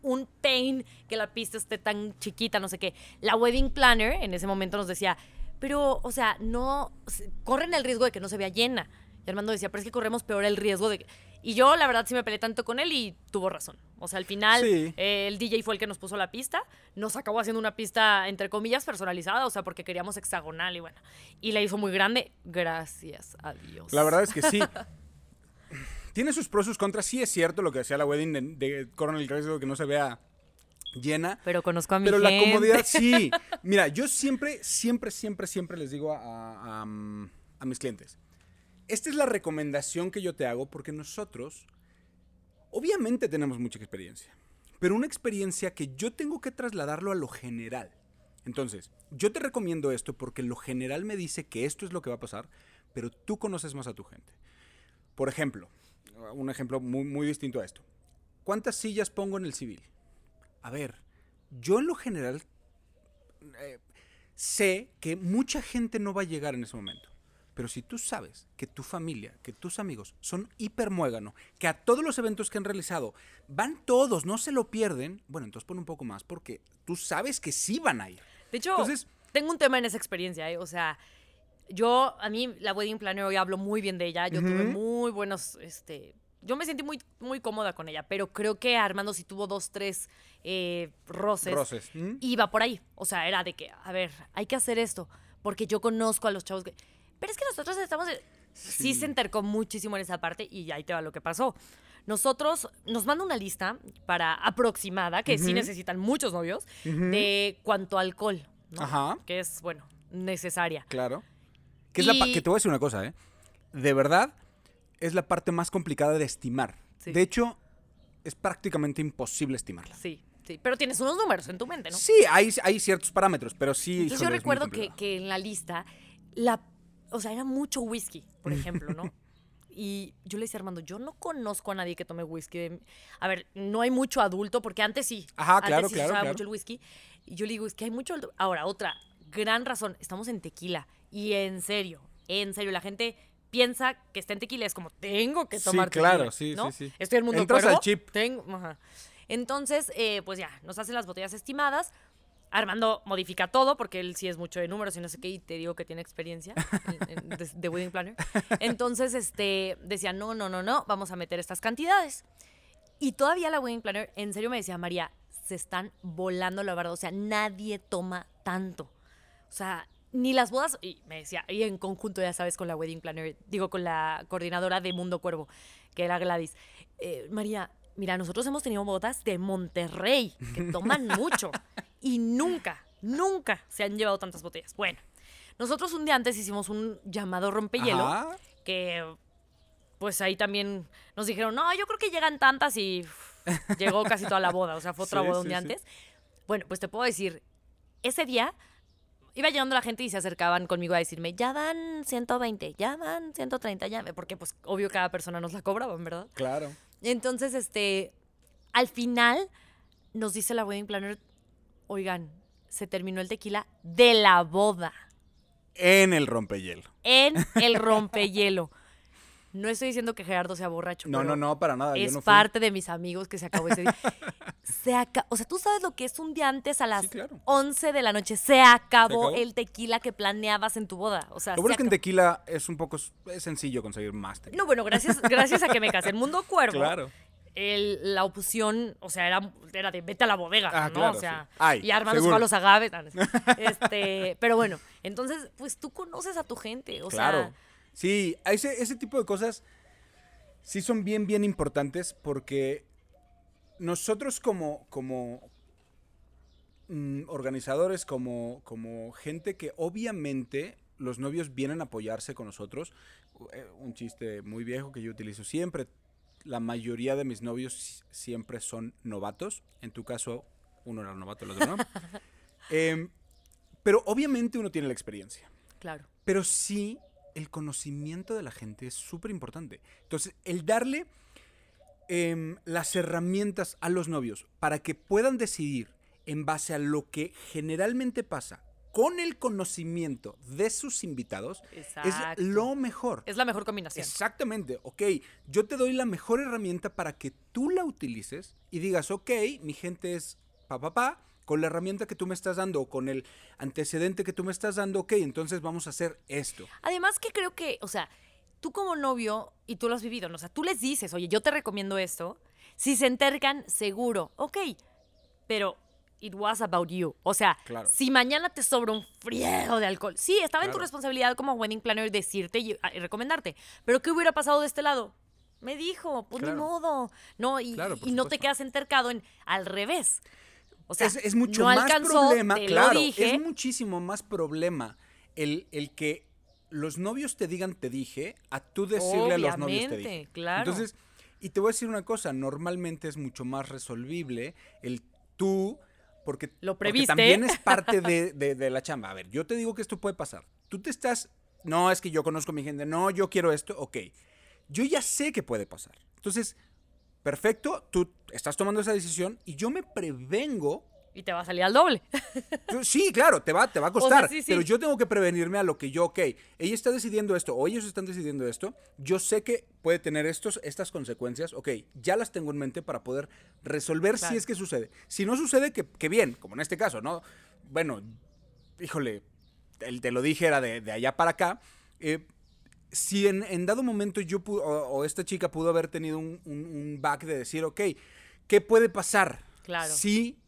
un pain que la pista esté tan chiquita, no sé qué. La wedding planner en ese momento nos decía, pero, o sea, no, corren el riesgo de que no se vea llena. Y Armando decía, pero es que corremos peor el riesgo de que... Y yo, la verdad, sí me peleé tanto con él y tuvo razón. O sea, al final, Sí. eh, el DJ fue el que nos puso la pista. Nos acabó haciendo una pista, entre comillas, personalizada, o sea, porque queríamos hexagonal y bueno. Y la hizo muy grande. Gracias a Dios. La verdad es que sí. [LAUGHS] Tiene sus pros y sus contras. Sí es cierto lo que decía la wedding de, de corren el riesgo de que no se vea llena. Pero conozco a mi Pero la comodidad sí. [LAUGHS] Mira, yo siempre, siempre, siempre, siempre les digo a, a- a, mm, a mis clientes. Esta es la recomendación que yo te hago porque nosotros, obviamente tenemos mucha experiencia, pero una experiencia que yo tengo que trasladarlo a lo general. Entonces, yo te recomiendo esto porque lo general me dice que esto es lo que va a pasar, pero tú conoces más a tu gente. Por ejemplo, un ejemplo muy, distinto a esto. ¿Cuántas sillas pongo en el civil? A ver, yo en lo general eh, sé que mucha gente no va a llegar en ese momento. Pero si tú sabes que tu familia, que tus amigos son hiper muégano, que a todos los eventos que han realizado van todos, no se lo pierden, bueno, entonces pon un poco más porque tú sabes que sí van a ir. De hecho, Entonces- tengo un tema en esa experiencia, ¿eh? O sea, yo, a mí, la wedding planner, hoy hablo muy bien de ella. Yo tuve muy buenos, este... Yo me sentí muy, muy cómoda con ella, pero creo que Armando sí tuvo dos, tres eh, roces. Roces. ¿Mm? Iba por ahí. O sea, era de que, a ver, hay que hacer esto, porque yo conozco a los chavos que... Pero es que nosotros estamos... Sí. Sí. se entercó muchísimo en esa parte y ahí te va lo que pasó. Nosotros nos manda una lista para aproximada, que sí Ujú. necesitan muchos novios, de cuanto alcohol, ¿no? Ajá. que es, bueno, necesaria. Claro. Que, es la pa- Y- que te voy a decir una cosa, ¿eh? De verdad, es la parte más complicada de estimar. Sí. De hecho, es prácticamente imposible estimarla. Sí, sí, pero tienes unos números en tu mente, ¿no? Sí, hay, hay ciertos parámetros, pero sí. Entonces yo recuerdo que, que en la lista, la, o sea, era mucho whisky, por ejemplo, ¿no? [LAUGHS] Y yo le decía a Armando, yo no conozco a nadie que tome whisky. de- A ver, no hay mucho adulto, porque antes sí. Ajá, antes claro, sí se claro, usaba claro. mucho el whisky. Y yo le digo, es que hay mucho... adulto". Ahora, otra gran razón, estamos en tequila. Y en serio, en serio, la gente piensa que está en tequila. Es como, tengo que Sí, tomar claro, tequila, sí, ¿no? sí, sí. Estoy en el mundo Entras al cuervo, chip. tengo- ajá. Entonces, eh, pues ya, nos hacen las botellas estimadas. Armando modifica todo porque él sí es mucho de números y no sé qué, y te digo que tiene experiencia en- en- de, de wedding planner. Entonces, este, decía, no, no, no, no, vamos a meter estas cantidades. Y todavía la wedding planner, en serio me decía, María, se están volando la verdad, o sea, nadie toma tanto. O sea, ni las bodas, y me decía, y en conjunto, ya sabes, con la wedding planner, digo, con la coordinadora de Mundo Cuervo, que era Gladys. eh, María, mira, nosotros hemos tenido bodas de Monterrey, que toman mucho, y nunca, nunca se han llevado tantas botellas. Bueno, nosotros un día antes hicimos un llamado rompehielo, Ajá. que pues ahí también nos dijeron, no, yo creo que llegan tantas y llegó casi toda la boda, o sea, fue otra [LAUGHS] Sí, boda un sí, día sí. antes. Bueno, pues te puedo decir, ese día iba llegando la gente y se acercaban conmigo a decirme, ya van 120, ya van 130, ya, porque pues obvio cada persona nos la cobraban, ¿verdad? Claro. Entonces, este, al final nos dice la wedding planner, oigan, se terminó el tequila de la boda. En el rompehielo. En [LAUGHS] el rompehielo. No estoy diciendo que Gerardo sea borracho. No, pero no, no, para nada. yo Es no parte de mis amigos que se acabó ese día. [LAUGHS] Se aca- o sea, tú sabes lo que es un día antes a las claro. 11 de la noche. Se acabó, acabó. el tequila que planeabas en tu boda. O sea, Lo bueno se es que en acabó. tequila es un poco es sencillo conseguir más tequila. No, bueno, gracias, gracias a que me casé en Mundo [LAUGHS] Cuervo. Claro. El- la opción, o sea, era, era de vete a la bodega, Ah, ¿no? claro, o sea, sí. Ay, y arman los palos agaves. [LAUGHS] Este, pero bueno, entonces, pues tú conoces a tu gente, o claro. sea, Sí, ese, ese tipo de cosas sí son bien, bien importantes porque nosotros como, como mm, organizadores, como, como gente que obviamente los novios vienen a apoyarse con nosotros, eh, un chiste muy viejo que yo utilizo siempre, la mayoría de mis novios si- siempre son novatos, en tu caso uno era novato, el otro no. [LAUGHS] Em, pero obviamente uno tiene la experiencia. claro. Pero sí, el conocimiento de la gente es súper importante. Entonces, el darle em, las herramientas a los novios para que puedan decidir en base a lo que generalmente pasa con el conocimiento de sus invitados Exacto. es lo mejor. Es la mejor combinación. Exactamente, ok, yo te doy la mejor herramienta para que tú la utilices y digas, ok, mi gente es pa, pa, pa, con la herramienta que tú me estás dando o con el antecedente que tú me estás dando, ok, entonces vamos a hacer esto. Además que creo que, o sea, tú como novio, y tú lo has vivido, ¿no? o sea, tú les dices, oye, yo te recomiendo esto, si se entercan, seguro, ok, pero it was about you. O sea, Claro. si mañana te sobra un friego de alcohol, sí, estaba en tu responsabilidad como wedding planner decirte y, y recomendarte, pero ¿qué hubiera pasado de este lado? Me dijo, pues ni Claro. modo, ¿no? Y, no te quedas entercado en al revés. O sea, es, es mucho no más alcanzó, problema, te lo claro, dije. es muchísimo más problema el, el que los novios te digan te dije a tú decirle a los novios te dije. claro. Entonces, y te voy a decir una cosa, normalmente es mucho más resolvible el tú, porque, Lo porque previste. también es parte [LAUGHS] de, de- de la chamba. A ver, yo te digo que esto puede pasar. Tú te estás, no, es que yo conozco a mi gente, no, yo quiero esto, ok. Yo ya sé que puede pasar. Entonces, perfecto, tú estás tomando esa decisión y yo me prevengo Y te va a salir al doble. [LAUGHS] Sí, claro, te va, te va a sea, costar. sí, sí. Pero yo tengo que prevenirme a lo que yo, ok, ella está decidiendo esto o ellos están decidiendo esto. Yo sé que puede tener estos, estas consecuencias. Ok, ya las tengo en mente para poder resolver Claro. si es que sucede. Si no sucede, que, que bien, como en este caso, ¿no? Bueno, híjole, el te lo dije, era de, de allá para acá. Eh, si en, en dado momento yo pu- o, o esta chica pudo haber tenido un, un- un back de decir, ok, ¿qué puede pasar? Claro. Si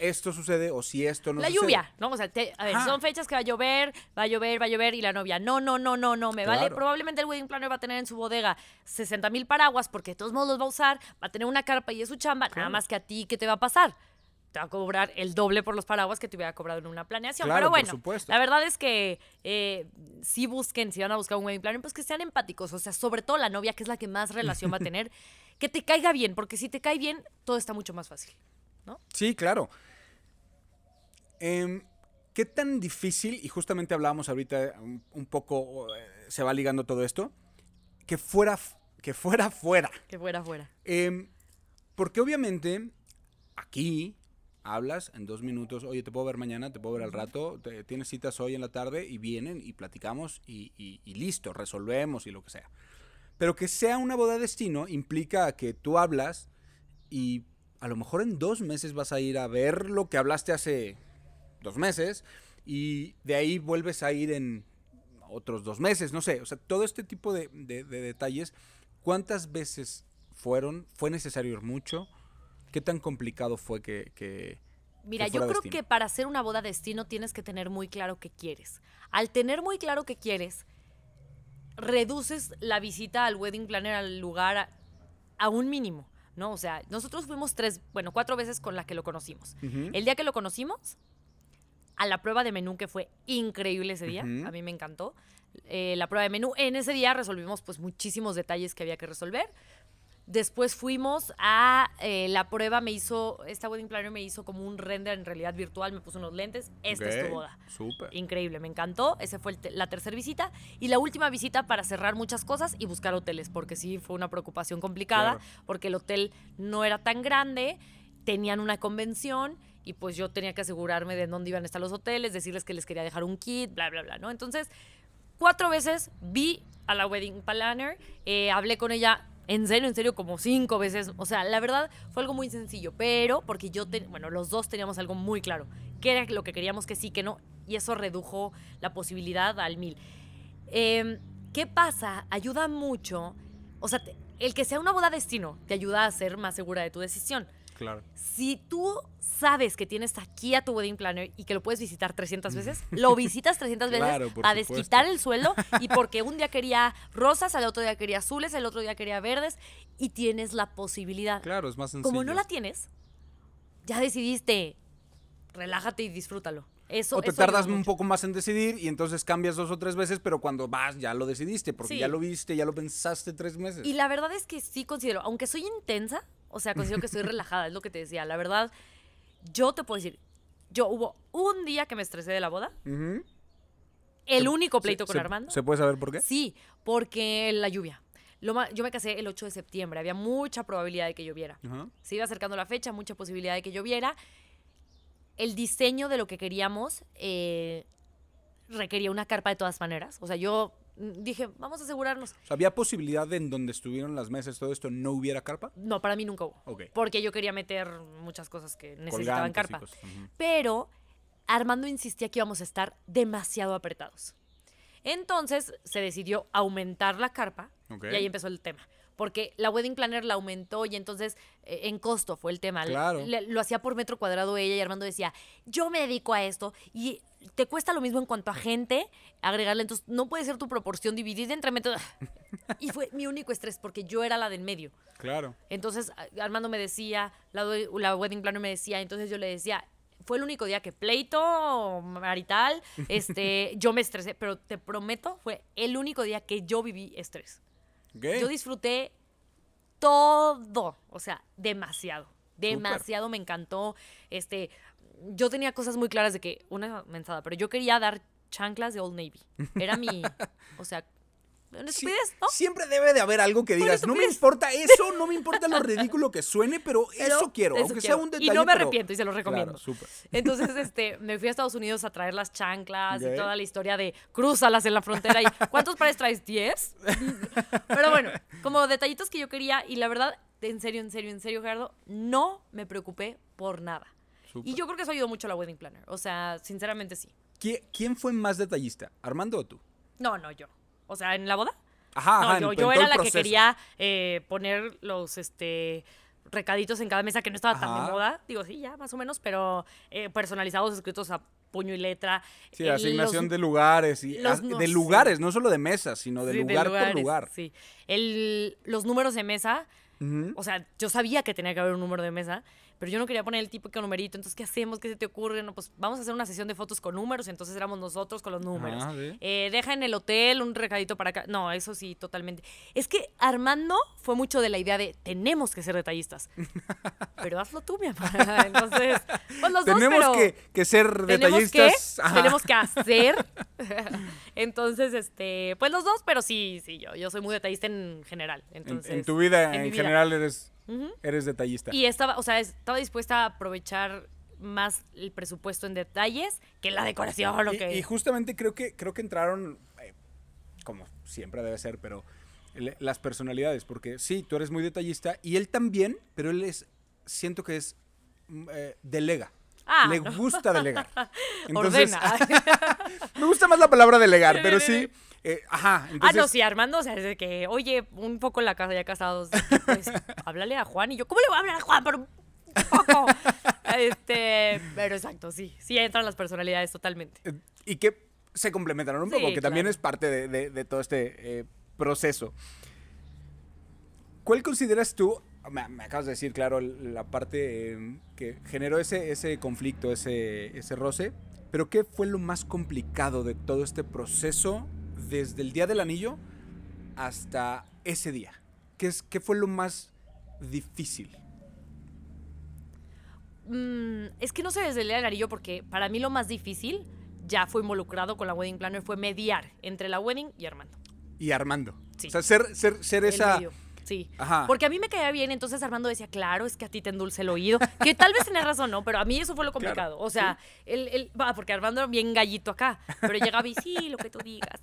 esto sucede o si esto no la sucede. lluvia, ¿no? O sea, te- a ver, Ajá. son fechas que va a llover, va a llover, va a llover y la novia, no, no, no, no, no, me vale. Probablemente el wedding planner va a tener en su bodega 60 mil paraguas porque de todos modos los va a usar, va a tener una carpa y es su chamba, nada más que a ti, ¿qué te va a pasar? Te va a cobrar el doble por los paraguas que te hubiera cobrado en una planeación. Claro, Pero por bueno, supuesto. la verdad es que eh, si busquen, si van a buscar un wedding planner, pues que sean empáticos. O sea, sobre todo la novia, que es la que más relación va a [LAUGHS] tener, que te caiga bien, porque si te cae bien, todo está mucho más fácil. ¿no? Sí, claro. Em, ¿Qué tan difícil, y justamente hablábamos ahorita un, un poco, eh, se va ligando todo esto, que fuera, que fuera fuera? Que fuera, fuera. Em, porque obviamente aquí hablas en dos minutos, oye, te puedo ver mañana, te puedo ver al rato, te- tienes citas hoy en la tarde y vienen y platicamos y, y- y listo, resolvemos y lo que sea. Pero que sea una boda destino implica que tú hablas y a lo mejor en dos meses vas a ir a ver lo que hablaste hace dos meses y de ahí vuelves a ir en otros dos meses, no sé, o sea, todo este tipo de, de- de detalles, ¿cuántas veces fueron? ¿Fue necesario ir mucho? ¿Qué tan complicado fue que... que- Mira, que yo creo destino? que para hacer una boda destino tienes que tener muy claro qué quieres. Al tener muy claro qué quieres, reduces la visita al wedding planner al lugar a, a un mínimo, ¿no? O sea, nosotros fuimos tres, bueno, cuatro veces con la que lo conocimos. El día que lo conocimos, a la prueba de menú, que fue increíble ese día, a mí me encantó. eh, la prueba de menú, en ese día resolvimos pues muchísimos detalles que había que resolver. Después fuimos a eh, la prueba, me hizo, esta wedding planner me hizo como un render en realidad virtual, me puso unos lentes, esta es tu boda. Súper. Increíble, me encantó. Esa fue te- la tercera visita. Y la última visita para cerrar muchas cosas y buscar hoteles, porque sí fue una preocupación complicada, Claro. porque el hotel no era tan grande tenían una convención y pues yo tenía que asegurarme de dónde iban a estar los hoteles, decirles que les quería dejar un kit, bla, bla, bla, ¿no? Entonces, cuatro veces vi a la wedding planner, eh, hablé con ella en serio, en serio, como cinco veces. O sea, la verdad fue algo muy sencillo, pero porque yo, bueno, los dos teníamos algo muy claro, qué era lo que queríamos que sí, que no, y eso redujo la posibilidad al mil. Em, ¿Qué pasa? Ayuda mucho, o sea, el que sea una boda destino te ayuda a ser más segura de tu decisión. Claro. Si tú sabes que tienes aquí a tu wedding planner y que lo puedes visitar 300 veces, [LAUGHS] lo visitas 300 veces a desquitar el sueldo y porque un día quería rosas, al otro día quería azules, el otro día quería verdes y tienes la posibilidad. Claro, es más sencillo. Como no la tienes, ya decidiste, relájate y disfrútalo. Eso, o te tardas un poco más en decidir y entonces cambias dos o tres veces, pero cuando vas ya lo decidiste, porque ya lo viste, ya lo pensaste tres meses. Y la verdad es que sí considero, aunque soy intensa, o sea, considero que estoy [LAUGHS] relajada, es lo que te decía. La verdad, yo te puedo decir, yo hubo un día que me estresé de la boda. El único pleito con Armando. ¿Se puede saber por qué? Sí, porque la lluvia. yo me casé el 8 de septiembre, había mucha probabilidad de que lloviera. Se iba acercando la fecha, mucha posibilidad de que lloviera. El diseño de lo que queríamos eh, requería una carpa de todas maneras. O sea, yo dije, vamos a asegurarnos. ¿Había posibilidad de en donde estuvieron las mesas, todo esto, no hubiera carpa? No, para mí nunca hubo. Porque yo quería meter muchas cosas que necesitaban carpa. Pero Armando insistía que íbamos a estar demasiado apretados. Entonces se decidió aumentar la carpa y ahí empezó el tema porque la wedding planner la aumentó y entonces eh, en costo fue el tema. Claro. lo hacía por metro cuadrado ella y Armando decía, yo me dedico a esto y te cuesta lo mismo en cuanto a gente agregarle, entonces no puede ser tu proporción dividida entre metros. [LAUGHS] y fue mi único estrés porque yo era la del medio. Claro. Entonces Armando me decía, la, la wedding planner me decía, entonces yo le decía, fue el único día que pleito marital, este, [LAUGHS] yo me estresé, pero te prometo, fue el único día que yo viví estrés. Yo disfruté todo, o sea, demasiado. Demasiado me encantó. Este, yo tenía cosas muy claras de que una mensada, pero yo quería dar chanclas de Old Navy. Era mi, [LAUGHS] o sea, Siempre debe de haber algo que digas, no me importa eso, no me importa lo [LAUGHS] ridículo que suene, pero, eso quiero, aunque sea un detalle. Y no me arrepiento y se lo recomiendo. Entonces, este, me fui a Estados Unidos a traer las chanclas y toda la historia de crúzalas en la frontera y [LAUGHS] ¿cuántos pares traes? ¿Diez? [LAUGHS] pero bueno, como detallitos que yo quería y la verdad, en serio, en serio, en serio, Gerardo, no me preocupé por nada. Y yo creo que eso ayudó mucho a la wedding planner. O sea, sinceramente sí. ¿Quién fue más detallista, Armando o tú? No, no, yo. O sea, en la boda. Ajá, no, yo, era la que quería eh, poner los este recaditos en cada mesa que no estaba tan de moda. Digo, sí, ya, más o menos, pero eh, personalizados, escritos a puño y letra. Sí, asignación de lugares. Y, de lugares, no solo de mesas, sino de lugar por lugar. Sí. El, los números de mesa, o sea, yo sabía que tenía que haber un número de mesa, pero yo no quería poner el típico numerito, entonces, ¿qué hacemos? ¿Qué se te ocurre? No, pues vamos a hacer una sesión de fotos con números, entonces éramos nosotros con los números. Eh, deja en el hotel un recadito para acá. No, eso sí, totalmente. Es que Armando fue mucho de la idea de tenemos que ser detallistas. [LAUGHS] pero hazlo tú, mi amor. [LAUGHS] Entonces, pues los tenemos dos, pero que, que, ser detallistas. [LAUGHS] tenemos que hacer. entonces, este, pues los dos, pero sí, sí, yo, yo soy muy detallista en general. Entonces, en, tu vida, en, general, eres Eres detallista. Y estaba, o sea, estaba dispuesta a aprovechar más el presupuesto en detalles que la decoración. Y, que... y justamente creo que, creo que entraron, eh, como siempre debe ser, pero las personalidades, porque sí, tú eres muy detallista y él también, pero él es, siento que es, mm, eh, delega. Ah, Le gusta delegar. [LAUGHS] Entonces, [LAUGHS] me gusta más la palabra delegar, [LAUGHS] pero sí. Eh, ajá. Ah, no, sí, Armando, o sea, es de que, oye, un poco en la casa ya casados, pues, [LAUGHS] háblale a Juan. Y yo, ¿cómo le voy a hablar a Juan? Pero un poco. este, pero exacto, sí, sí entran las personalidades totalmente. Eh, y que se complementaron un poco, que también es parte de, todo este eh, proceso. ¿Cuál consideras tú, me, acabas de decir, claro, la parte que generó ese, ese conflicto, ese, ese roce, pero qué fue lo más complicado de todo este proceso desde el día del anillo hasta ese día? ¿Qué, es, qué fue lo más difícil? Mm, es que no sé desde el día del anillo porque para mí lo más difícil ya fue involucrado con la wedding planner fue mediar entre la wedding y Armando. Y Armando. O sea, ser, ser, ser esa, Sí. Ajá. Porque a mí me caía bien, entonces Armando decía, claro, es que a ti te endulce el oído. Que tal vez tenés razón, ¿no? Pero a mí eso fue lo [LAUGHS] complicado. O sea, él, él, va, porque Armando era bien gallito acá, pero llegaba y sí, lo que tú digas.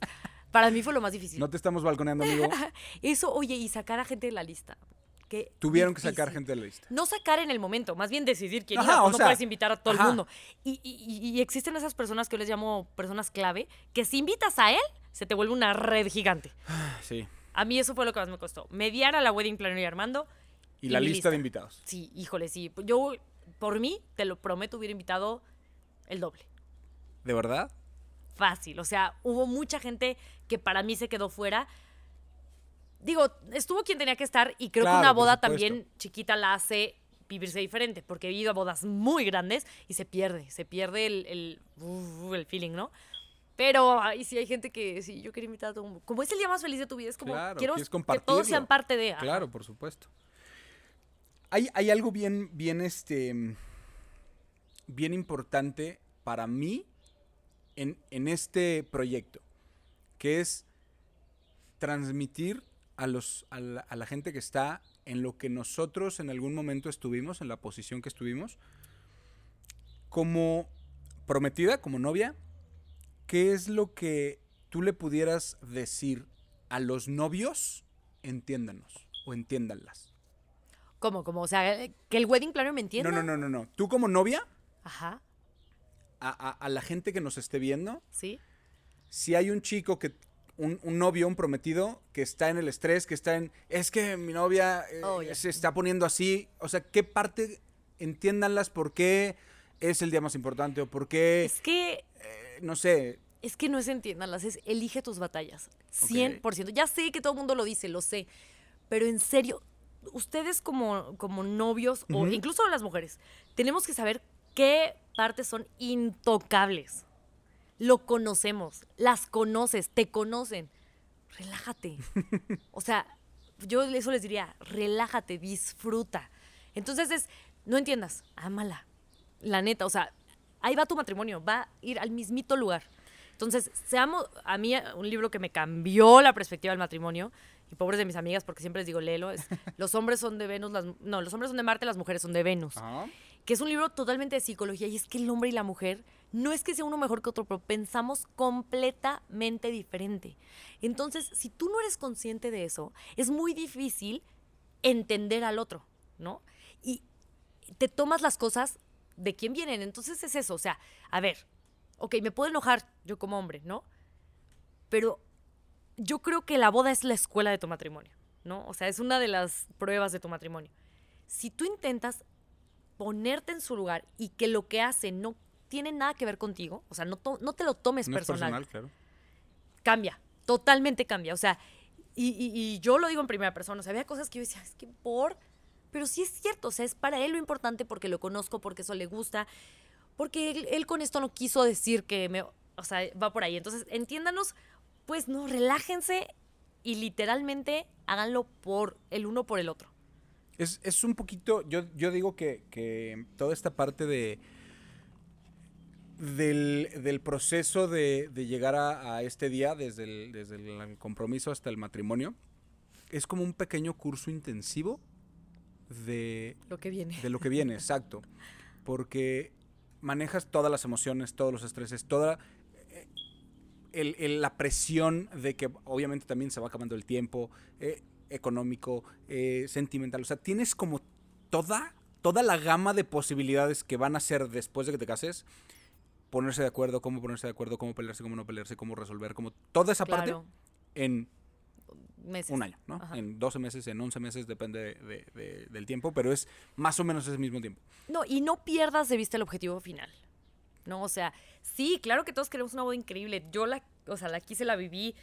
Para mí fue lo más difícil. No te estamos balconeando, amigo. [LAUGHS] Eso, oye, y sacar a gente de la lista. Qué Tuvieron que sacar gente de la lista. No sacar en el momento, más bien decidir quién Ajá, iba. o no sea, puedes invitar a todo ajá. el mundo. Y, y- y- existen esas personas que yo les llamo personas clave, que si invitas a él, se te vuelve una red gigante. [SIGHS] Sí. A mí eso fue lo que más me costó. Mediar a la wedding planner y Armando. Y la mi lista, de invitados. Sí, híjole, sí. Yo, por mí, te lo prometo, hubiera invitado el doble. ¿De verdad? Fácil. O sea, hubo mucha gente que para mí se quedó fuera. Digo, estuvo quien tenía que estar y creo Claro, que una boda también chiquita la hace vivirse diferente, porque he ido a bodas muy grandes y se pierde, se pierde el, el, uh, el feeling, ¿no? Pero ahí sí hay gente que sí, yo quiero invitar a todo mundo. Como es el día más feliz de tu vida, es como Claro, quiero que todos sean parte de. Claro, por supuesto. Hay, hay algo bien, bien, este, bien importante para mí en, en este proyecto, que es transmitir a, los, a, la, a la gente que está en lo que nosotros en algún momento estuvimos, en la posición que estuvimos, como prometida, como novia, ¿qué es lo que tú le pudieras decir a los novios? Entiéndanos o entiéndanlas. ¿Cómo? Como, o sea, que el wedding planner me entienda. No, no, no, no, no. Tú como novia, Ajá, a, a- a la gente que nos esté viendo, sí. si hay un chico que, un, un novio, un prometido, que está en el estrés, que está en, es que mi novia eh, Oh, se está poniendo así, o sea, ¿qué parte, entiéndanlas por qué es el día más importante o por qué, Es que eh, no sé, Es que no es entiéndanlas, es elige tus batallas. 100%. Ya sé que todo el mundo lo dice, lo sé. Pero en serio, ustedes como, como novios, o incluso las mujeres, tenemos que saber qué partes son intocables. Lo conocemos, las conoces, te conocen. Relájate. [LAUGHS] o sea, yo eso les diría, relájate, disfruta. Entonces es, no entiendas, ámala. La neta, o sea, ahí va tu matrimonio, va a ir al mismito lugar. Entonces, seamos, a mí un libro que me cambió la perspectiva del matrimonio, y pobres de mis amigas, porque siempre les digo, léelo, es [LAUGHS] Los hombres son de Venus, las, no, los hombres son de Marte, las mujeres son de Venus Ajá. Que es un libro totalmente de psicología y es que el hombre y la mujer no es que sea uno mejor que otro, pero pensamos completamente diferente. Entonces, si tú no eres consciente de eso, es muy difícil entender al otro, ¿no? Y te tomas las cosas de quién vienen. Entonces es eso, o sea, a ver, ok, me puedo enojar yo como hombre, ¿no? Pero yo creo que la boda es la escuela de tu matrimonio, ¿no? O sea, es una de las pruebas de tu matrimonio. Si tú intentas ponerte en su lugar y que lo que hace no tiene nada que ver contigo, o sea, no, no te lo tomes No es personal, personal, claro. cambia, totalmente cambia. O sea, y, y- y yo lo digo en primera persona, o sea, había cosas que yo decía, es que por, pero sí es cierto, o sea, es para él lo importante porque lo conozco, porque eso le gusta, porque él, él con esto no quiso decir que me, o sea, va por ahí. Entonces, entiéndanos, pues no, relájense y literalmente háganlo por el uno por el otro. Es, es un poquito, yo, yo digo que, que toda esta parte de del, del proceso de, de llegar a, a este día, desde el, desde el compromiso hasta el matrimonio, es como un pequeño curso intensivo de, Lo que viene. de lo que viene, exacto. Porque manejas todas las emociones, todos los estreses, toda eh, el- el- la presión de que obviamente también se va acabando el tiempo eh, económico, eh, sentimental. O sea, tienes como toda, toda la gama de posibilidades que van a ser después de que te cases. Ponerse de acuerdo, cómo ponerse de acuerdo, cómo pelearse, cómo no pelearse, cómo resolver, como toda esa Claro, parte en meses. un año, ¿no? Ajá. En 12 meses, en 11 meses, depende de- de- de- del tiempo, pero es más o menos ese mismo tiempo. No, y no pierdas de vista el objetivo final. No, o sea, sí, claro que todos queremos una boda increíble. Yo la, o sea, la quise, la viví.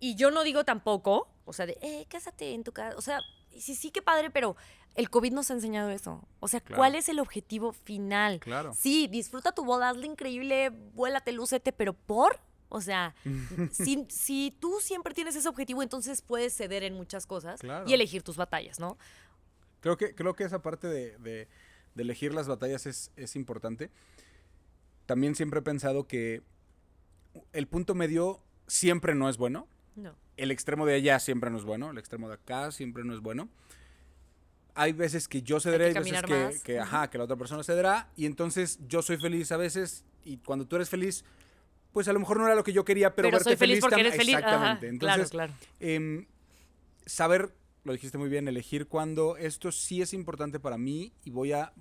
Y yo no digo tampoco, o sea, de, eh, cásate en tu casa. O sea, sí, sí, qué padre, pero el COVID nos ha enseñado eso. O sea, Claro. ¿cuál es el objetivo final? Claro. Sí, disfruta tu boda, hazla increíble, vuélate, lúcete, pero ¿por? O sea, [LAUGHS] si, si tú siempre tienes ese objetivo, entonces puedes ceder en muchas cosas Claro. y elegir tus batallas, ¿no? Creo que, creo que esa parte de, de- de elegir las batallas es, es importante. También siempre he pensado que el punto medio siempre no es bueno. No. El extremo de allá siempre no es bueno, el extremo de acá siempre no es bueno. Hay veces que yo cederé, hay veces que, que, ajá, que la otra persona cederá, y entonces yo soy feliz a veces, y cuando tú eres feliz, pues a lo mejor no era lo que yo quería, pero, Pero, verte soy feliz porque tam- eres feliz. Ajá, Exactamente. Entonces, claro, claro. em, saber, lo dijiste muy bien, elegir cuando esto sí es importante para mí y voy a,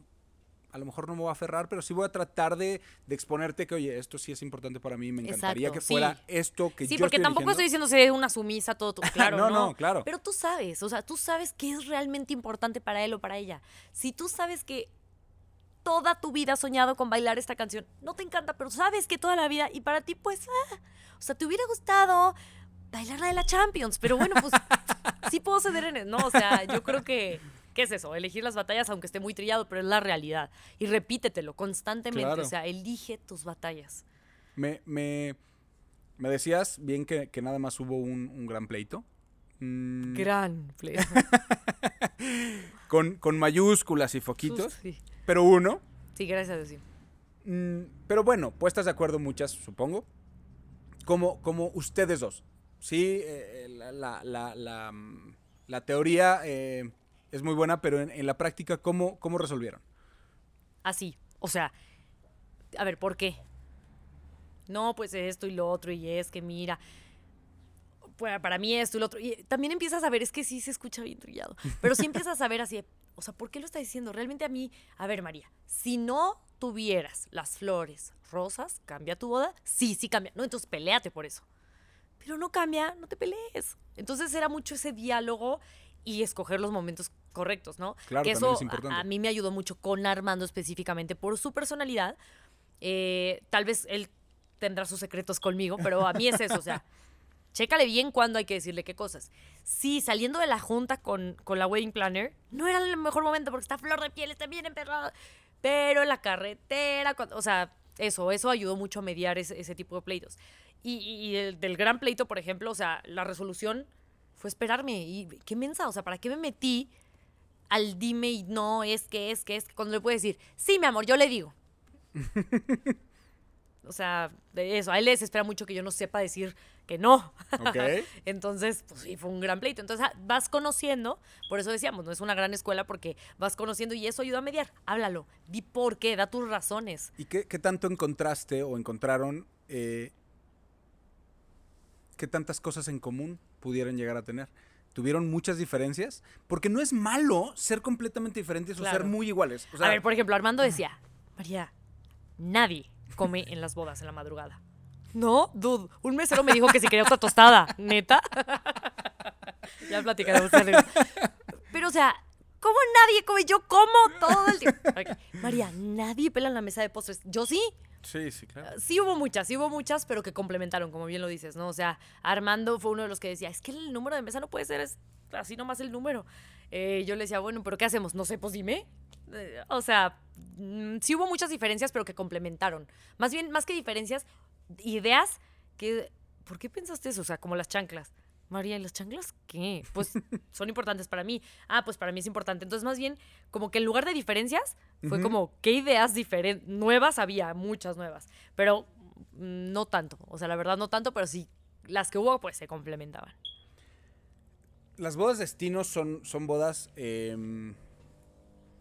a lo mejor no me voy a aferrar, pero sí voy a tratar de, de exponerte que, oye, esto sí es importante para mí, me encantaría Exacto, que fuera sí. esto que Sí, yo porque estoy tampoco estoy diciendo ser una sumisa todo, tu- [LAUGHS] claro, No, no, no, claro. Pero tú sabes, o sea, tú sabes qué es realmente importante para él o para ella. Si tú sabes que toda tu vida has soñado con bailar esta canción, no te encanta, pero sabes que toda la vida y para ti pues, ah, o sea, te hubiera gustado bailar la de la Champions, pero bueno, pues [LAUGHS] sí puedo ceder en eso, no, o sea, yo creo que ¿Qué es eso? Elegir las batallas, aunque esté muy trillado, pero es la realidad. Y repítetelo constantemente. Claro. O sea, elige tus batallas. Me, me, me decías bien que, que nada más hubo un, un gran pleito. Mm, Gran play. [LAUGHS] con, con mayúsculas y foquitos, Sí. pero uno. Sí, gracias a Dios, sí. Mm, pero bueno, puestas de acuerdo muchas, supongo. Como, como ustedes dos. Sí, eh, la, la- la- la, mm, la teoría eh, es muy buena, pero en, en la práctica, ¿cómo, ¿cómo resolvieron? Así. O sea, a ver, ¿por qué? No, pues esto y lo otro, y es que mira, pues para mí esto y lo otro. Y también empiezas a ver, es que sí se escucha bien trillado, pero sí empiezas a ver así, o sea, ¿por qué lo está diciendo? Realmente a mí, a ver, María, si no tuvieras las flores rosas, ¿cambia tu boda? Sí, sí cambia. No, entonces peleate por eso. Pero no cambia, no te pelees. Entonces era mucho ese diálogo y escoger los momentos correctos, ¿no? Claro, que eso es importante. a, a mí me ayudó mucho con Armando específicamente por su personalidad. Eh, tal vez él tendrá sus secretos conmigo, pero a mí es eso, o sea, [LAUGHS] chécale bien cuándo hay que decirle qué cosas. Sí, saliendo de la junta con, con la wedding planner, no era el mejor momento porque está flor de piel, está bien emperrada, pero en la carretera, cuando- o sea, eso, eso ayudó mucho a mediar ese, ese tipo de pleitos. Y, y- y el del gran pleito, por ejemplo, o sea, la resolución fue esperarme. Y qué mensa, o sea, ¿para qué me metí al dime y no, es que, es que, es que, cuando le puedo decir, sí, mi amor, yo le digo. [LAUGHS] o sea, de eso, a él les espera mucho que yo no sepa decir que no. Ok. [LAUGHS] Entonces, pues sí, fue un gran pleito. Entonces, ah, vas conociendo, por eso decíamos, no es una gran escuela porque vas conociendo y eso ayuda a mediar. Háblalo, di por qué, da tus razones. ¿Y qué, qué tanto encontraste o encontraron? eh, ¿Qué tantas cosas en común pudieron llegar a tener? ¿Tuvieron muchas diferencias? Porque no es malo ser completamente diferentes o Claro. ser muy iguales. O sea, a ver, por ejemplo, Armando decía, María, nadie come en las bodas en la madrugada. No, dude, un mesero me dijo que si quería otra tostada, neta. [LAUGHS] ya platicaremos. Pero, o sea, ¿cómo nadie come? Yo como todo el tiempo. Ok, María, nadie pela en la mesa de postres. Yo sí. Sí, sí, claro. Sí hubo muchas, sí hubo muchas, pero que complementaron, como bien lo dices, ¿no? O sea, Armando fue uno de los que decía, es que el número de mesa no puede ser es así nomás el número. Eh, yo le decía, bueno, pero ¿qué hacemos? No sé, pues dime. Eh, o sea, mm, sí hubo muchas diferencias, pero que complementaron. Más bien, más que diferencias, ideas que... ¿Por qué pensaste eso? O sea, como las chanclas. María, ¿y las chanclas qué? Pues [LAUGHS] son importantes para mí. Ah, pues para mí es importante. Entonces, más bien, como que en lugar de diferencias, fue como, ¿qué ideas diferentes? Nuevas había, muchas nuevas. Pero mm, no tanto. O sea, la verdad no tanto, pero sí, las que hubo, pues se complementaban. Las bodas destinos son, son bodas em,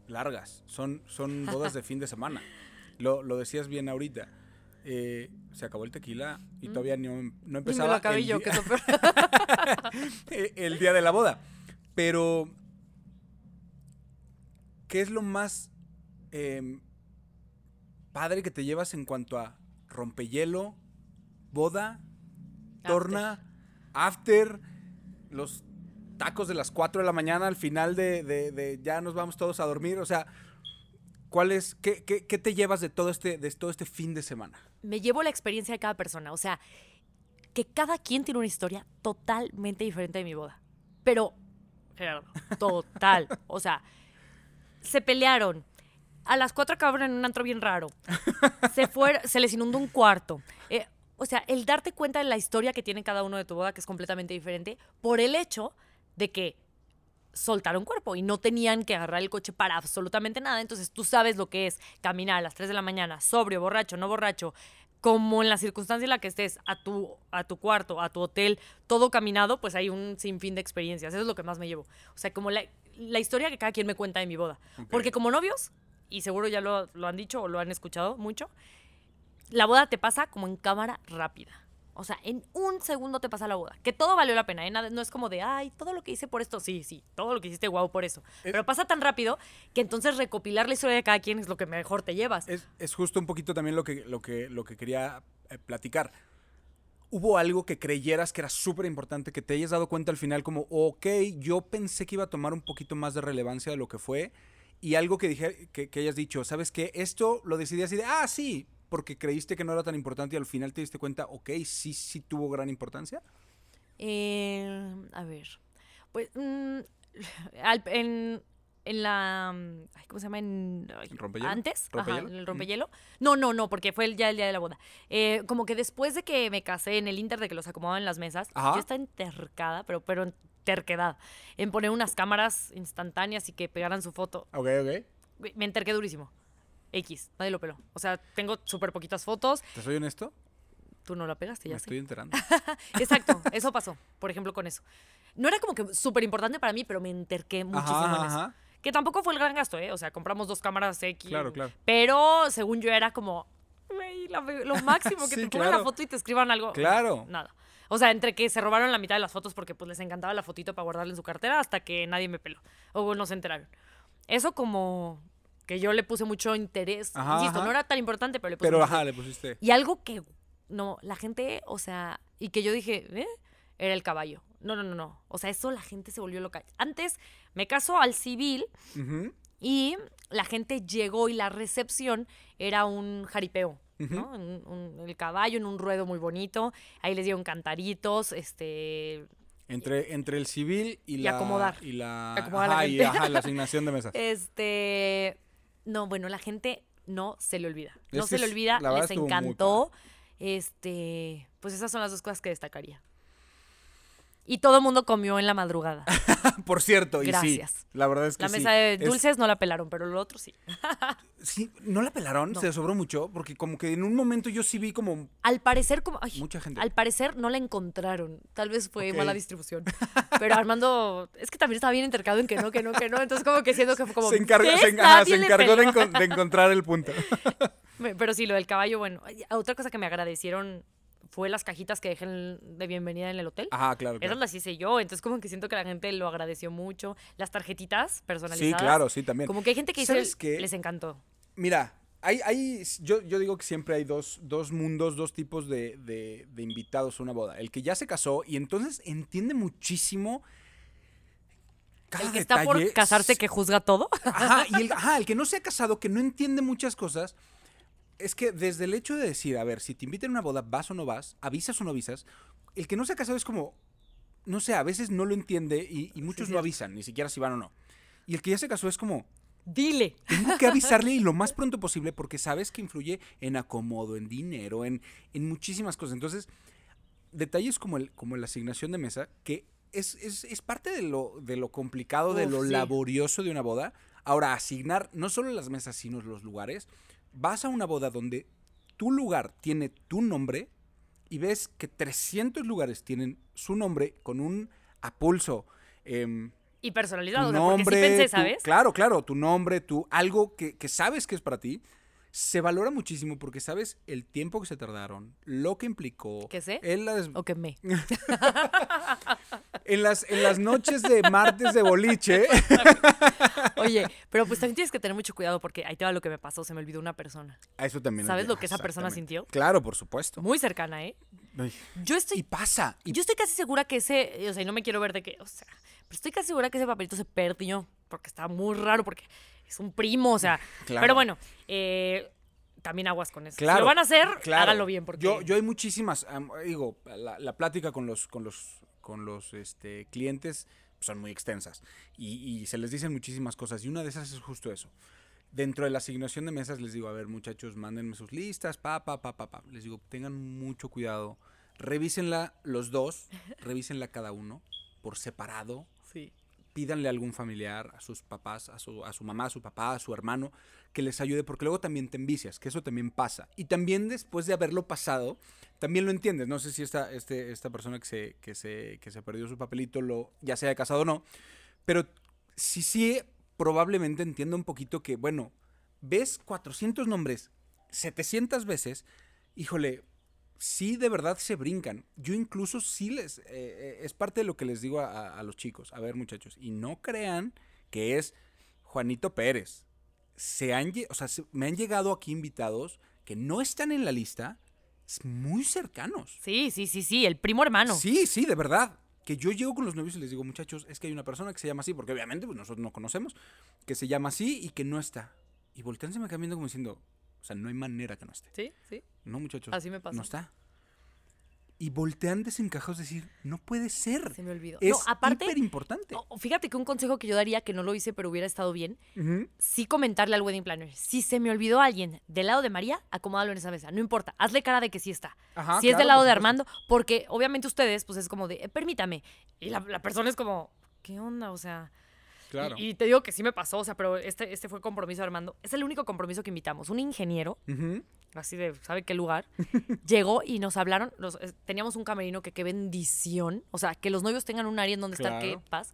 largas, son, son bodas de [LAUGHS] fin de semana. Lo, lo decías bien ahorita. Eh, se acabó el tequila y todavía no, no Mm. Empezaba lo acabé el, yo, que peor. [LAUGHS] eh, el día de la boda. Pero, ¿qué es lo más em, padre que te llevas en cuanto a rompehielo, boda, torna, after, los tacos de las 4 de la mañana al final de, de- de ya nos vamos todos a dormir? O sea, ¿cuál es, qué, qué- qué te llevas de todo, este, de todo este fin de semana? Me llevo la experiencia de cada persona. O sea, que cada quien tiene una historia totalmente diferente de mi boda. Pero, Gerardo, [LAUGHS] total. O sea, se pelearon. A las cuatro acabaron en un antro bien raro. Se, fue, se les inundó un cuarto. Eh, o sea, el darte cuenta de la historia que tiene cada uno de tu boda, que es completamente diferente, por el hecho de que soltaron cuerpo y no tenían que agarrar el coche para absolutamente nada. Entonces tú sabes lo que es caminar a las 3 de la mañana, sobrio, borracho, no borracho, como en la circunstancia en la que estés, a tu, a tu cuarto, a tu hotel, todo caminado, pues hay un sinfín de experiencias. Eso es lo que más me llevo. O sea, como la, la historia que cada quien me cuenta de mi boda. Porque como novios, y seguro ya lo, lo han dicho o lo han escuchado mucho, la boda te pasa como en cámara rápida. O sea, en un segundo te pasa la boda. Que todo valió la pena, ¿eh? No es como de, ay, todo lo que hice por esto. Sí, sí, todo lo que hiciste, guau, por eso. Pero pasa tan rápido que entonces recopilar la historia de cada quien es lo que mejor te llevas. Es, es justo un poquito también lo que, lo que, lo que quería eh, platicar. ¿Hubo algo que creyeras que era súper importante, que te hayas dado cuenta al final como, ok, yo pensé que iba a tomar un poquito más de relevancia de lo que fue? Y algo que, dije, que, que hayas dicho, ¿sabes qué? Esto lo decidí así de, ah, sí, porque creíste que no era tan importante y al final te diste cuenta, ok, sí, sí tuvo gran importancia. Eh, a ver. Pues. mm, [LAUGHS] al- en, en la. mm, ay, ¿Cómo se llama? En, ay, ¿En rompehielo? ¿Antes? ¿Rompehielo? Ajá, en el Mm. rompehielo. No, no, no, porque fue el, ya el día de la boda. Eh, como que después de que me casé, en el inter de que los acomodaban en las mesas, Ajá. yo estaba entercada, pero, pero en terquedad, en poner unas cámaras instantáneas y que pegaran su foto. Ok, ok. Me enterqué durísimo. X, nadie lo peló. O sea, tengo súper poquitas fotos. ¿Te soy honesto? Tú no la pegaste, Me ya sé. estoy enterando. [LAUGHS] Exacto, eso pasó, por ejemplo, con eso. No era como que súper importante para mí, pero me enterqué muchísimo Ajá, en eso. ajá. Que tampoco fue el gran gasto, ¿eh? O sea, compramos dos cámaras X. Claro, claro. Pero según yo era como, güey, la- lo máximo, que [LAUGHS] Sí, te la claro. foto y te escriban algo. Claro. Nada. O sea, entre que se robaron la mitad de las fotos porque pues les encantaba la fotito para guardarla en su cartera hasta que nadie me peló. O no se enteraron. Eso como que yo le puse mucho interés. Ajá, Insisto, ajá. no era tan importante, pero le puse Pero mucho ajá, le pusiste. y algo que, no, la gente, o sea, y que yo dije, ¿eh? Era el caballo. No, no, no, no. O sea, eso la gente se volvió loca. Antes me casó al civil y la gente llegó y la recepción era un jaripeo. ¿no? Un- un- el caballo en un ruedo muy bonito. Ahí les dieron cantaritos, este. Entre, entre el civil y, Y la. acomodar. Y la. Acomodar la y, ajá, la [LAUGHS] asignación de mesas. Este. No, bueno, la gente no se le olvida. No Es se le olvida, les encantó. Este. Pues esas son las dos cosas que destacaría. Y todo el mundo comió en la madrugada. [LAUGHS] Por cierto, y Gracias. sí. La verdad es que La sí. mesa de Es- dulces no la pelaron, pero lo otro sí. [LAUGHS] sí, ¿no la pelaron? No. Se sobró mucho, porque como que en un momento yo sí vi como Al parecer, como. ay, mucha gente. Al parecer no la encontraron. Tal vez fue mala distribución. [LAUGHS] Pero Armando, es que también estaba bien entercado en que no, que no, que no. Entonces como que siento que fue como. se se, ajá, se encargó de, encontrar el punto. Pero sí, lo del caballo, bueno. Otra cosa que me agradecieron fue las cajitas que dejé de bienvenida en el hotel. Ajá, claro. Esas claro. las hice yo, entonces como que siento que la gente lo agradeció mucho. Las tarjetitas Sí, personalizadas. claro, sí, también. Como que hay gente que dice, les encantó. Mira, hay, hay, yo, yo digo que siempre hay dos, dos mundos, dos tipos de, de- de invitados a una boda. El que ya se casó y entonces entiende muchísimo cada El que está por casarse que juzga todo. Ajá, y el, [LAUGHS] ajá, el que no se ha casado, que no entiende muchas cosas, es que desde el hecho de decir, a ver, si te invitan a una boda, vas o no vas, avisas o no avisas, el que no se ha casado es como, no sé, a veces no lo entiende y, y muchos no cierto. avisan, ni siquiera si van o no. Y el que ya se casó es como, Dile. tengo que [LAUGHS] avisarle y lo más pronto posible porque sabes que influye en acomodo, en dinero, en, en muchísimas cosas. Entonces, detalles como, el, como la asignación de mesa, que es, es, es parte de lo, de lo complicado, de lo sí. laborioso de una boda. Ahora, asignar no solo las mesas, sino los lugares. Vas a una boda donde tu lugar tiene tu nombre y ves que 300 lugares tienen su nombre con un a pulso. em, Y personalizado, o sea, porque nombre, sí pensé, tu- ¿sabes? claro, claro, tu nombre, tu algo que, que sabes que es para ti, se valora muchísimo porque sabes el tiempo que se tardaron, lo que implicó. ¿Que sé? En las, O que me. [LAUGHS] en las, en las noches de martes de boliche. [LAUGHS] Oye, pero pues también tienes que tener mucho cuidado porque ahí te va lo que me pasó, se me olvidó una persona. A eso también. ¿Sabes lo que esa persona sintió? Claro, por supuesto. Muy cercana, ¿eh? Ay, Yo Y estoy, pasa. y yo estoy casi segura que ese, o sea, y no me quiero ver de que, o sea, pero estoy casi segura que ese papelito se perdió porque está muy raro, porque es un primo, o sea. Claro. Pero bueno, eh, también aguas con eso. Claro, si lo van a hacer, claro. háganlo bien porque Yo, yo hay muchísimas, digo, la, la plática con los, con los, con los este, clientes son muy extensas y, y se les dicen muchísimas cosas y una de esas es justo eso. Dentro de la asignación de mesas les digo, a ver muchachos, mándenme sus listas, pa, pa, pa, pa, pa. Les digo, tengan mucho cuidado, revísenla los dos, revísenla cada uno por separado. Pídanle a algún familiar, a sus papás, a su, a su mamá, a su papá, a su hermano, que les ayude, porque luego también te envicias, que eso también pasa. Y también después de haberlo pasado, también lo entiendes. No sé si esta, este, esta persona que se, que, se, que se perdió su papelito, lo, ya sea casado o no, pero sí, sí, probablemente entiendo un poquito que, bueno, ves 400 nombres 700 veces, híjole, sí de verdad se brincan. Yo incluso sí les... Eh, eh, es parte de lo que les digo a, a, los chicos. A ver muchachos, y no crean que es Juanito Pérez. Se han, o sea, se, me han llegado aquí invitados que no están en la lista, muy cercanos. Sí, sí, sí, sí, el primo hermano. Sí, sí, de verdad. Que yo llego con los novios y les digo, muchachos, es que hay una persona que se llama así, porque obviamente pues, nosotros no conocemos, que se llama así y que no está. Y voltean se me cambiando como diciendo, o sea, no hay manera que no esté. Sí, sí. No, muchachos. Así me pasa. No está. Y voltean desencajados decir, no puede ser. Se me olvidó. Es no, aparte, hiper importante. fíjate que un consejo que yo daría, que no lo hice, pero hubiera estado bien, sí comentarle al wedding planner. Si se me olvidó alguien del lado de María, acomódalo en esa mesa. No importa, hazle cara de que sí está. Ajá, si es del lado de. Armando, porque obviamente ustedes, pues es como de, "Eh, permítame. Y la, la persona es como, ¿qué onda? O sea. Claro. Y, y te digo que sí me pasó, o sea, pero este, este fue compromiso de Armando. Es el único compromiso que invitamos. Un ingeniero, así de, ¿sabe qué lugar? [LAUGHS] llegó y nos hablaron. los- eh, teníamos un camerino que qué bendición. O sea, que los novios tengan un área en donde estar, qué Claro. paz.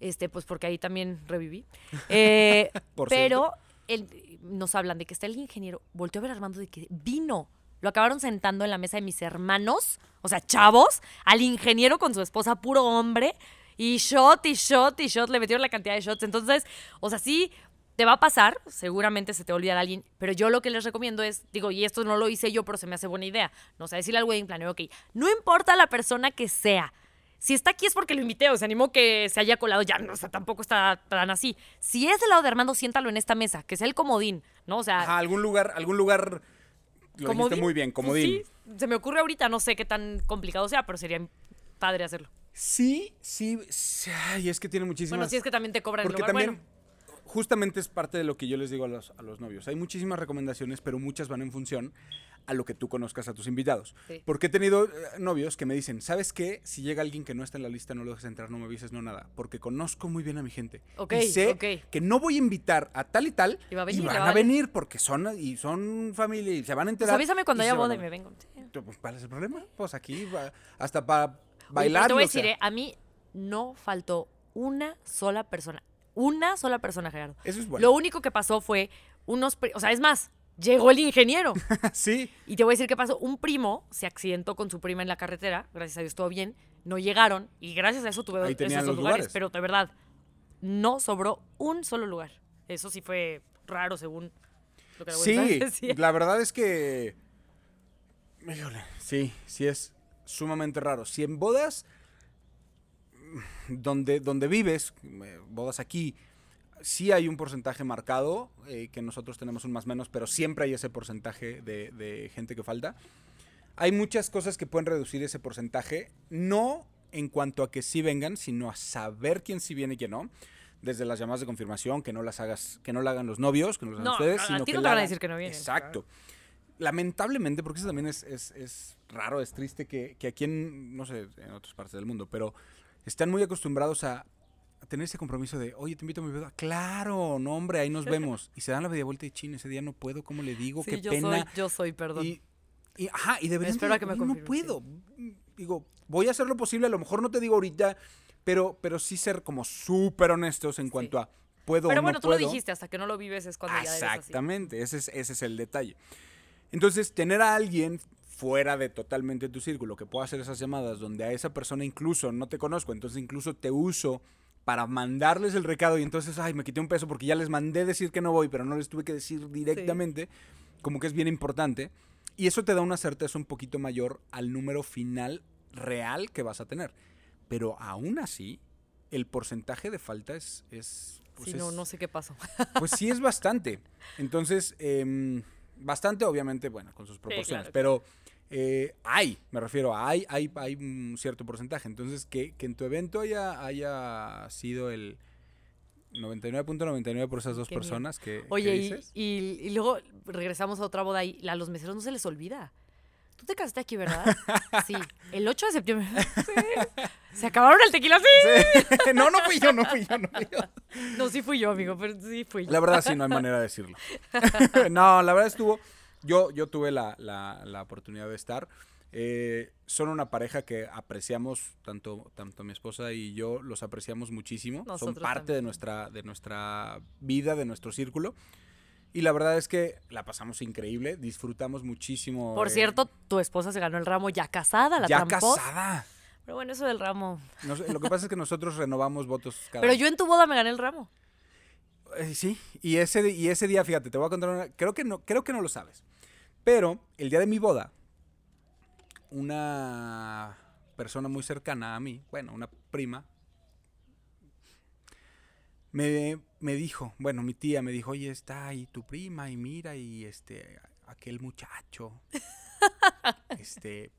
Este, pues porque ahí también reviví. [LAUGHS] Eh, [LAUGHS] Por pero el- nos hablan de que está el ingeniero. Volteó a ver a Armando de que vino. Lo acabaron sentando en la mesa de mis hermanos, o sea, chavos, al ingeniero con su esposa, puro hombre. Y shot, y shot, y shot, le metieron la cantidad de shots. Entonces, o sea, sí, te va a pasar, seguramente se te va a olvidar alguien, pero yo lo que les recomiendo es, digo, y esto no lo hice yo, pero se me hace buena idea, no sé, decirle al wedding planner, ok, no importa la persona que sea, si está aquí es porque lo invité, o sea, animo que se haya colado ya, no, o sea, tampoco está tan así. Si es del lado de Armando, siéntalo en esta mesa, que sea el comodín, ¿no? O sea, Ajá, algún lugar, algún lugar. Lo dijiste muy bien, comodín. sí, se me ocurre ahorita, no sé qué tan complicado sea, pero sería padre hacerlo. Sí, sí, sí, Ay, es que tiene muchísimas. Bueno, si es que también te cobran el Porque lugar, también, bueno. justamente es parte de lo que yo les digo a los, a los novios. Hay muchísimas recomendaciones, pero muchas van en función a lo que tú conozcas a tus invitados. Sí. Porque he tenido eh, novios que me dicen, ¿sabes qué? Si llega alguien que no está en la lista, no lo dejes entrar, no me avises, no nada. Porque conozco muy bien a mi gente. Ok, y sé ok. que no voy a invitar a tal y tal Y va a venir, le van va a venir porque son, y son familia y se van a Pues enterar. avísame cuando y haya boda y me vengo. Sí. Pues, ¿Cuál es el problema? Pues aquí, va- hasta para bailar. te voy a sea, decir, eh, a mí no faltó una sola persona. Una sola persona, Gerardo. Eso es bueno. Lo único que pasó fue unos... O sea, es más, llegó el ingeniero. [LAUGHS] sí. y te voy a decir qué pasó. Un primo se accidentó con su prima en la carretera. Gracias a Dios todo bien. No llegaron. Y gracias a eso tuve Ahí esos lugares. lugares. Pero de verdad, no sobró un solo lugar. Eso sí fue raro según lo que la Sí, [LAUGHS] la verdad es que. Híjole, sí, sí es sumamente raro. Si en bodas mm, donde, donde vives, eh, bodas aquí, sí hay un porcentaje marcado, eh, que nosotros tenemos un más menos, pero siempre hay ese porcentaje de, de gente que falta. Hay muchas cosas que pueden reducir ese porcentaje, no en cuanto a que sí vengan, sino a saber quién sí viene y quién no. Desde las llamadas de confirmación, que no las hagas, que no la hagan los novios, que no las hagan No, ustedes, a- a sino ti que no te la van a decir que no vienen, Exacto. Lamentablemente, porque eso también es, es- es raro, es triste que, que aquí en, no sé, en otras partes del mundo, pero están muy acostumbrados a, a tener ese compromiso de, oye, te invito a mi boda. Claro, no, hombre, ahí nos vemos. Y se dan la media vuelta y chin, ese día no puedo, ¿cómo le digo? Sí, Qué yo pena. soy, yo soy, perdón. Y, y, ajá, y deberían Espero de- que me "Oye, no sí". puedo. Digo, voy a hacer lo posible, a lo mejor no te digo ahorita, pero, pero sí ser como súper honestos en Sí. cuanto a puedo Pero o bueno, no tú lo puedo. dijiste, hasta que no lo vives es cuando ya eres así. Exactamente, ese es, ese es el detalle. Entonces, tener a alguien fuera de totalmente tu círculo que pueda hacer esas llamadas donde a esa persona incluso no te conozco, entonces incluso te uso para mandarles el recado y entonces, ay, me quité un peso porque ya les mandé decir que no voy, pero no les tuve que decir directamente, como que es bien importante. Y eso te da una certeza un poquito mayor al número final real que vas a tener. Pero aún así, el porcentaje de falta es... es pues sí, no, es- no sé qué pasó. pues sí es bastante. Entonces, em, bastante obviamente, bueno, con sus proporciones, claro, pero eh, hay, me refiero a hay, hay, hay un cierto porcentaje. Entonces, que, que en tu evento haya, haya sido el 99.99 por esas dos Qué personas que, que Oye, y- y luego regresamos a otra boda y a los meseros no se les olvida. Tú te casaste aquí, ¿verdad? [LAUGHS] Sí. El 8 de septiembre. Sí. [LAUGHS] Se acabaron el tequila, sí. Sí. [LAUGHS] no, no fui yo, no fui yo, no fui yo. No, sí fui yo, amigo, pero sí fui yo. La verdad sí, no hay manera de decirlo. [LAUGHS] no, la verdad estuvo, yo, yo tuve la, la- la oportunidad de estar. Eh, son una pareja que apreciamos, tanto, tanto mi esposa y yo los apreciamos muchísimo. son parte de nuestra, de nuestra vida, de nuestro círculo. Y la verdad es que la pasamos increíble, disfrutamos muchísimo. Por eh, cierto, tu esposa se ganó el ramo ya casada, la ya tramposa. casada. Pero bueno, eso del ramo. Lo que pasa es que nosotros renovamos votos cada Pero yo en tu boda me gané el ramo. Eh, sí, y ese, y ese día, fíjate, te voy a contar una... Creo que, no, creo que no lo sabes. Pero el día de mi boda, una persona muy cercana a mí, bueno, una prima, me, me dijo, bueno, mi tía me dijo, oye, está ahí tu prima y mira, y este, aquel muchacho, [LAUGHS] este,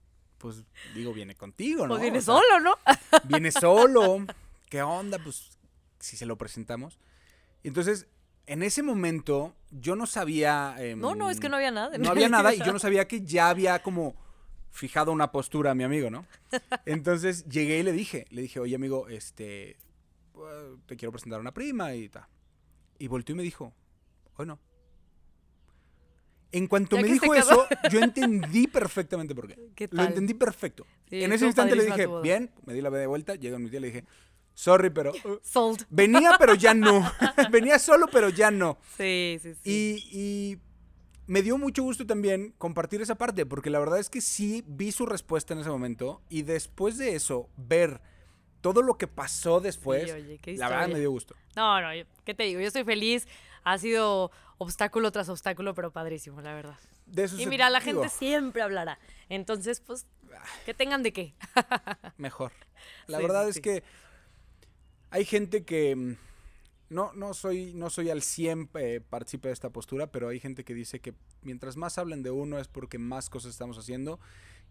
pues digo, viene contigo, ¿no? Pues viene O sea, solo, ¿no? [LAUGHS] viene solo. ¿Qué onda? Pues si se lo presentamos. Y entonces, en ese momento, yo no sabía. em, No, no, es que no había nada. no había nada y yo no sabía que ya había como fijado una postura a mi amigo, ¿no? Entonces llegué y le dije, le dije, oye amigo, este, eh, te quiero presentar a una prima y tal. Y volteó y me dijo, hoy no. En cuanto Ya me dijo eso, yo entendí perfectamente por qué. [LAUGHS] ¿Qué Lo entendí perfecto. Sí, en ese instante le dije, bien, me di la de vuelta, llegó mi tía y le dije, sorry, pero... [LAUGHS] uh, Sold. [LAUGHS] venía, pero ya no. venía solo, pero ya no. Sí, sí, sí. Y, y me dio mucho gusto también compartir esa parte, porque la verdad es que sí vi su respuesta en ese momento y después de eso, ver todo lo que pasó después, oye, qué la verdad me dio gusto. No, no, ¿qué te digo? Yo estoy feliz. Ha sido obstáculo tras obstáculo, pero padrísimo, la verdad. De eso Y mira, la digo, gente siempre hablará. Entonces, pues, que tengan de qué. [LAUGHS] mejor. La Sí, verdad sí, es sí. que hay gente que mm, no, no soy no soy al 100 eh, partícipe de esta postura, pero hay gente que dice que mientras más hablen de uno es porque más cosas estamos haciendo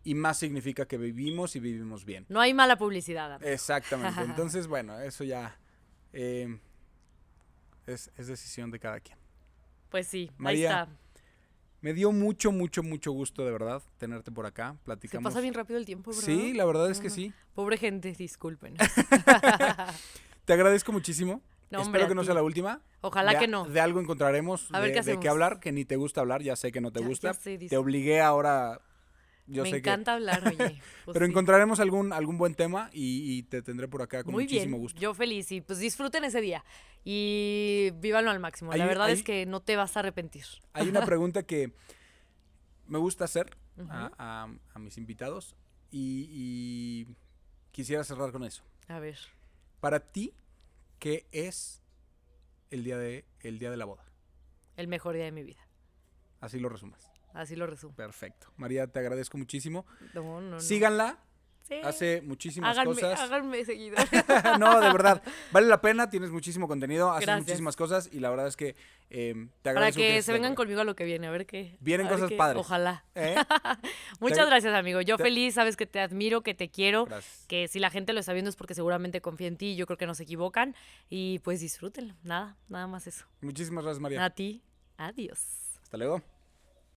y más significa que vivimos y vivimos bien. No hay mala publicidad. amigo. Exactamente. [LAUGHS] Entonces, bueno, eso ya eh, es, es decisión de cada quien. Pues sí, María, ahí está. Me dio mucho, mucho, mucho gusto, de verdad, tenerte por acá. Se Platicamos. pasa bien rápido el tiempo, ¿verdad? Sí, la verdad es que sí. Pobre gente, disculpen. [LAUGHS] Te agradezco muchísimo. No, hombre, Espero que no sea la última. Ojalá De- que no. De algo encontraremos A ver de, qué de qué hablar, que ni te gusta hablar, ya sé que no te Ya- ya gusta. sé, te obligué ahora. Yo Me sé encanta hablar, oye. [LAUGHS] Pues Pero sí. encontraremos algún, algún buen tema y, y te tendré por acá con Muy muchísimo bien, gusto. yo feliz y pues disfruten ese día y vívanlo al máximo. La verdad hay- es que no te vas a arrepentir. Hay una [LAUGHS] pregunta que me gusta hacer a, a- a mis invitados y, y quisiera cerrar con eso. A ver, Para ti, ¿qué es el día de, el día de la boda? el mejor día de mi vida. Así lo resumas. Así lo resumo. Perfecto. María, te agradezco muchísimo. No. Síganla. Sí. Hace muchísimas háganme, cosas. háganme [LAUGHS] no, de verdad. Vale la pena, tienes muchísimo contenido, haces muchísimas cosas y la verdad es que eh, te Para agradezco. que estés se vengan conmigo a lo que viene, a ver qué. Vienen cosas qué- padres. Ojalá. ¿Eh? [LAUGHS] Muchas gracias, amigo. Yo te- feliz, sabes que te admiro, que te quiero. Gracias. Que si la gente lo está viendo es porque seguramente confía en ti. Yo creo que no se equivocan. Y pues disfrútenlo. Nada, nada más eso. Muchísimas gracias, María. A ti, adiós. Hasta luego.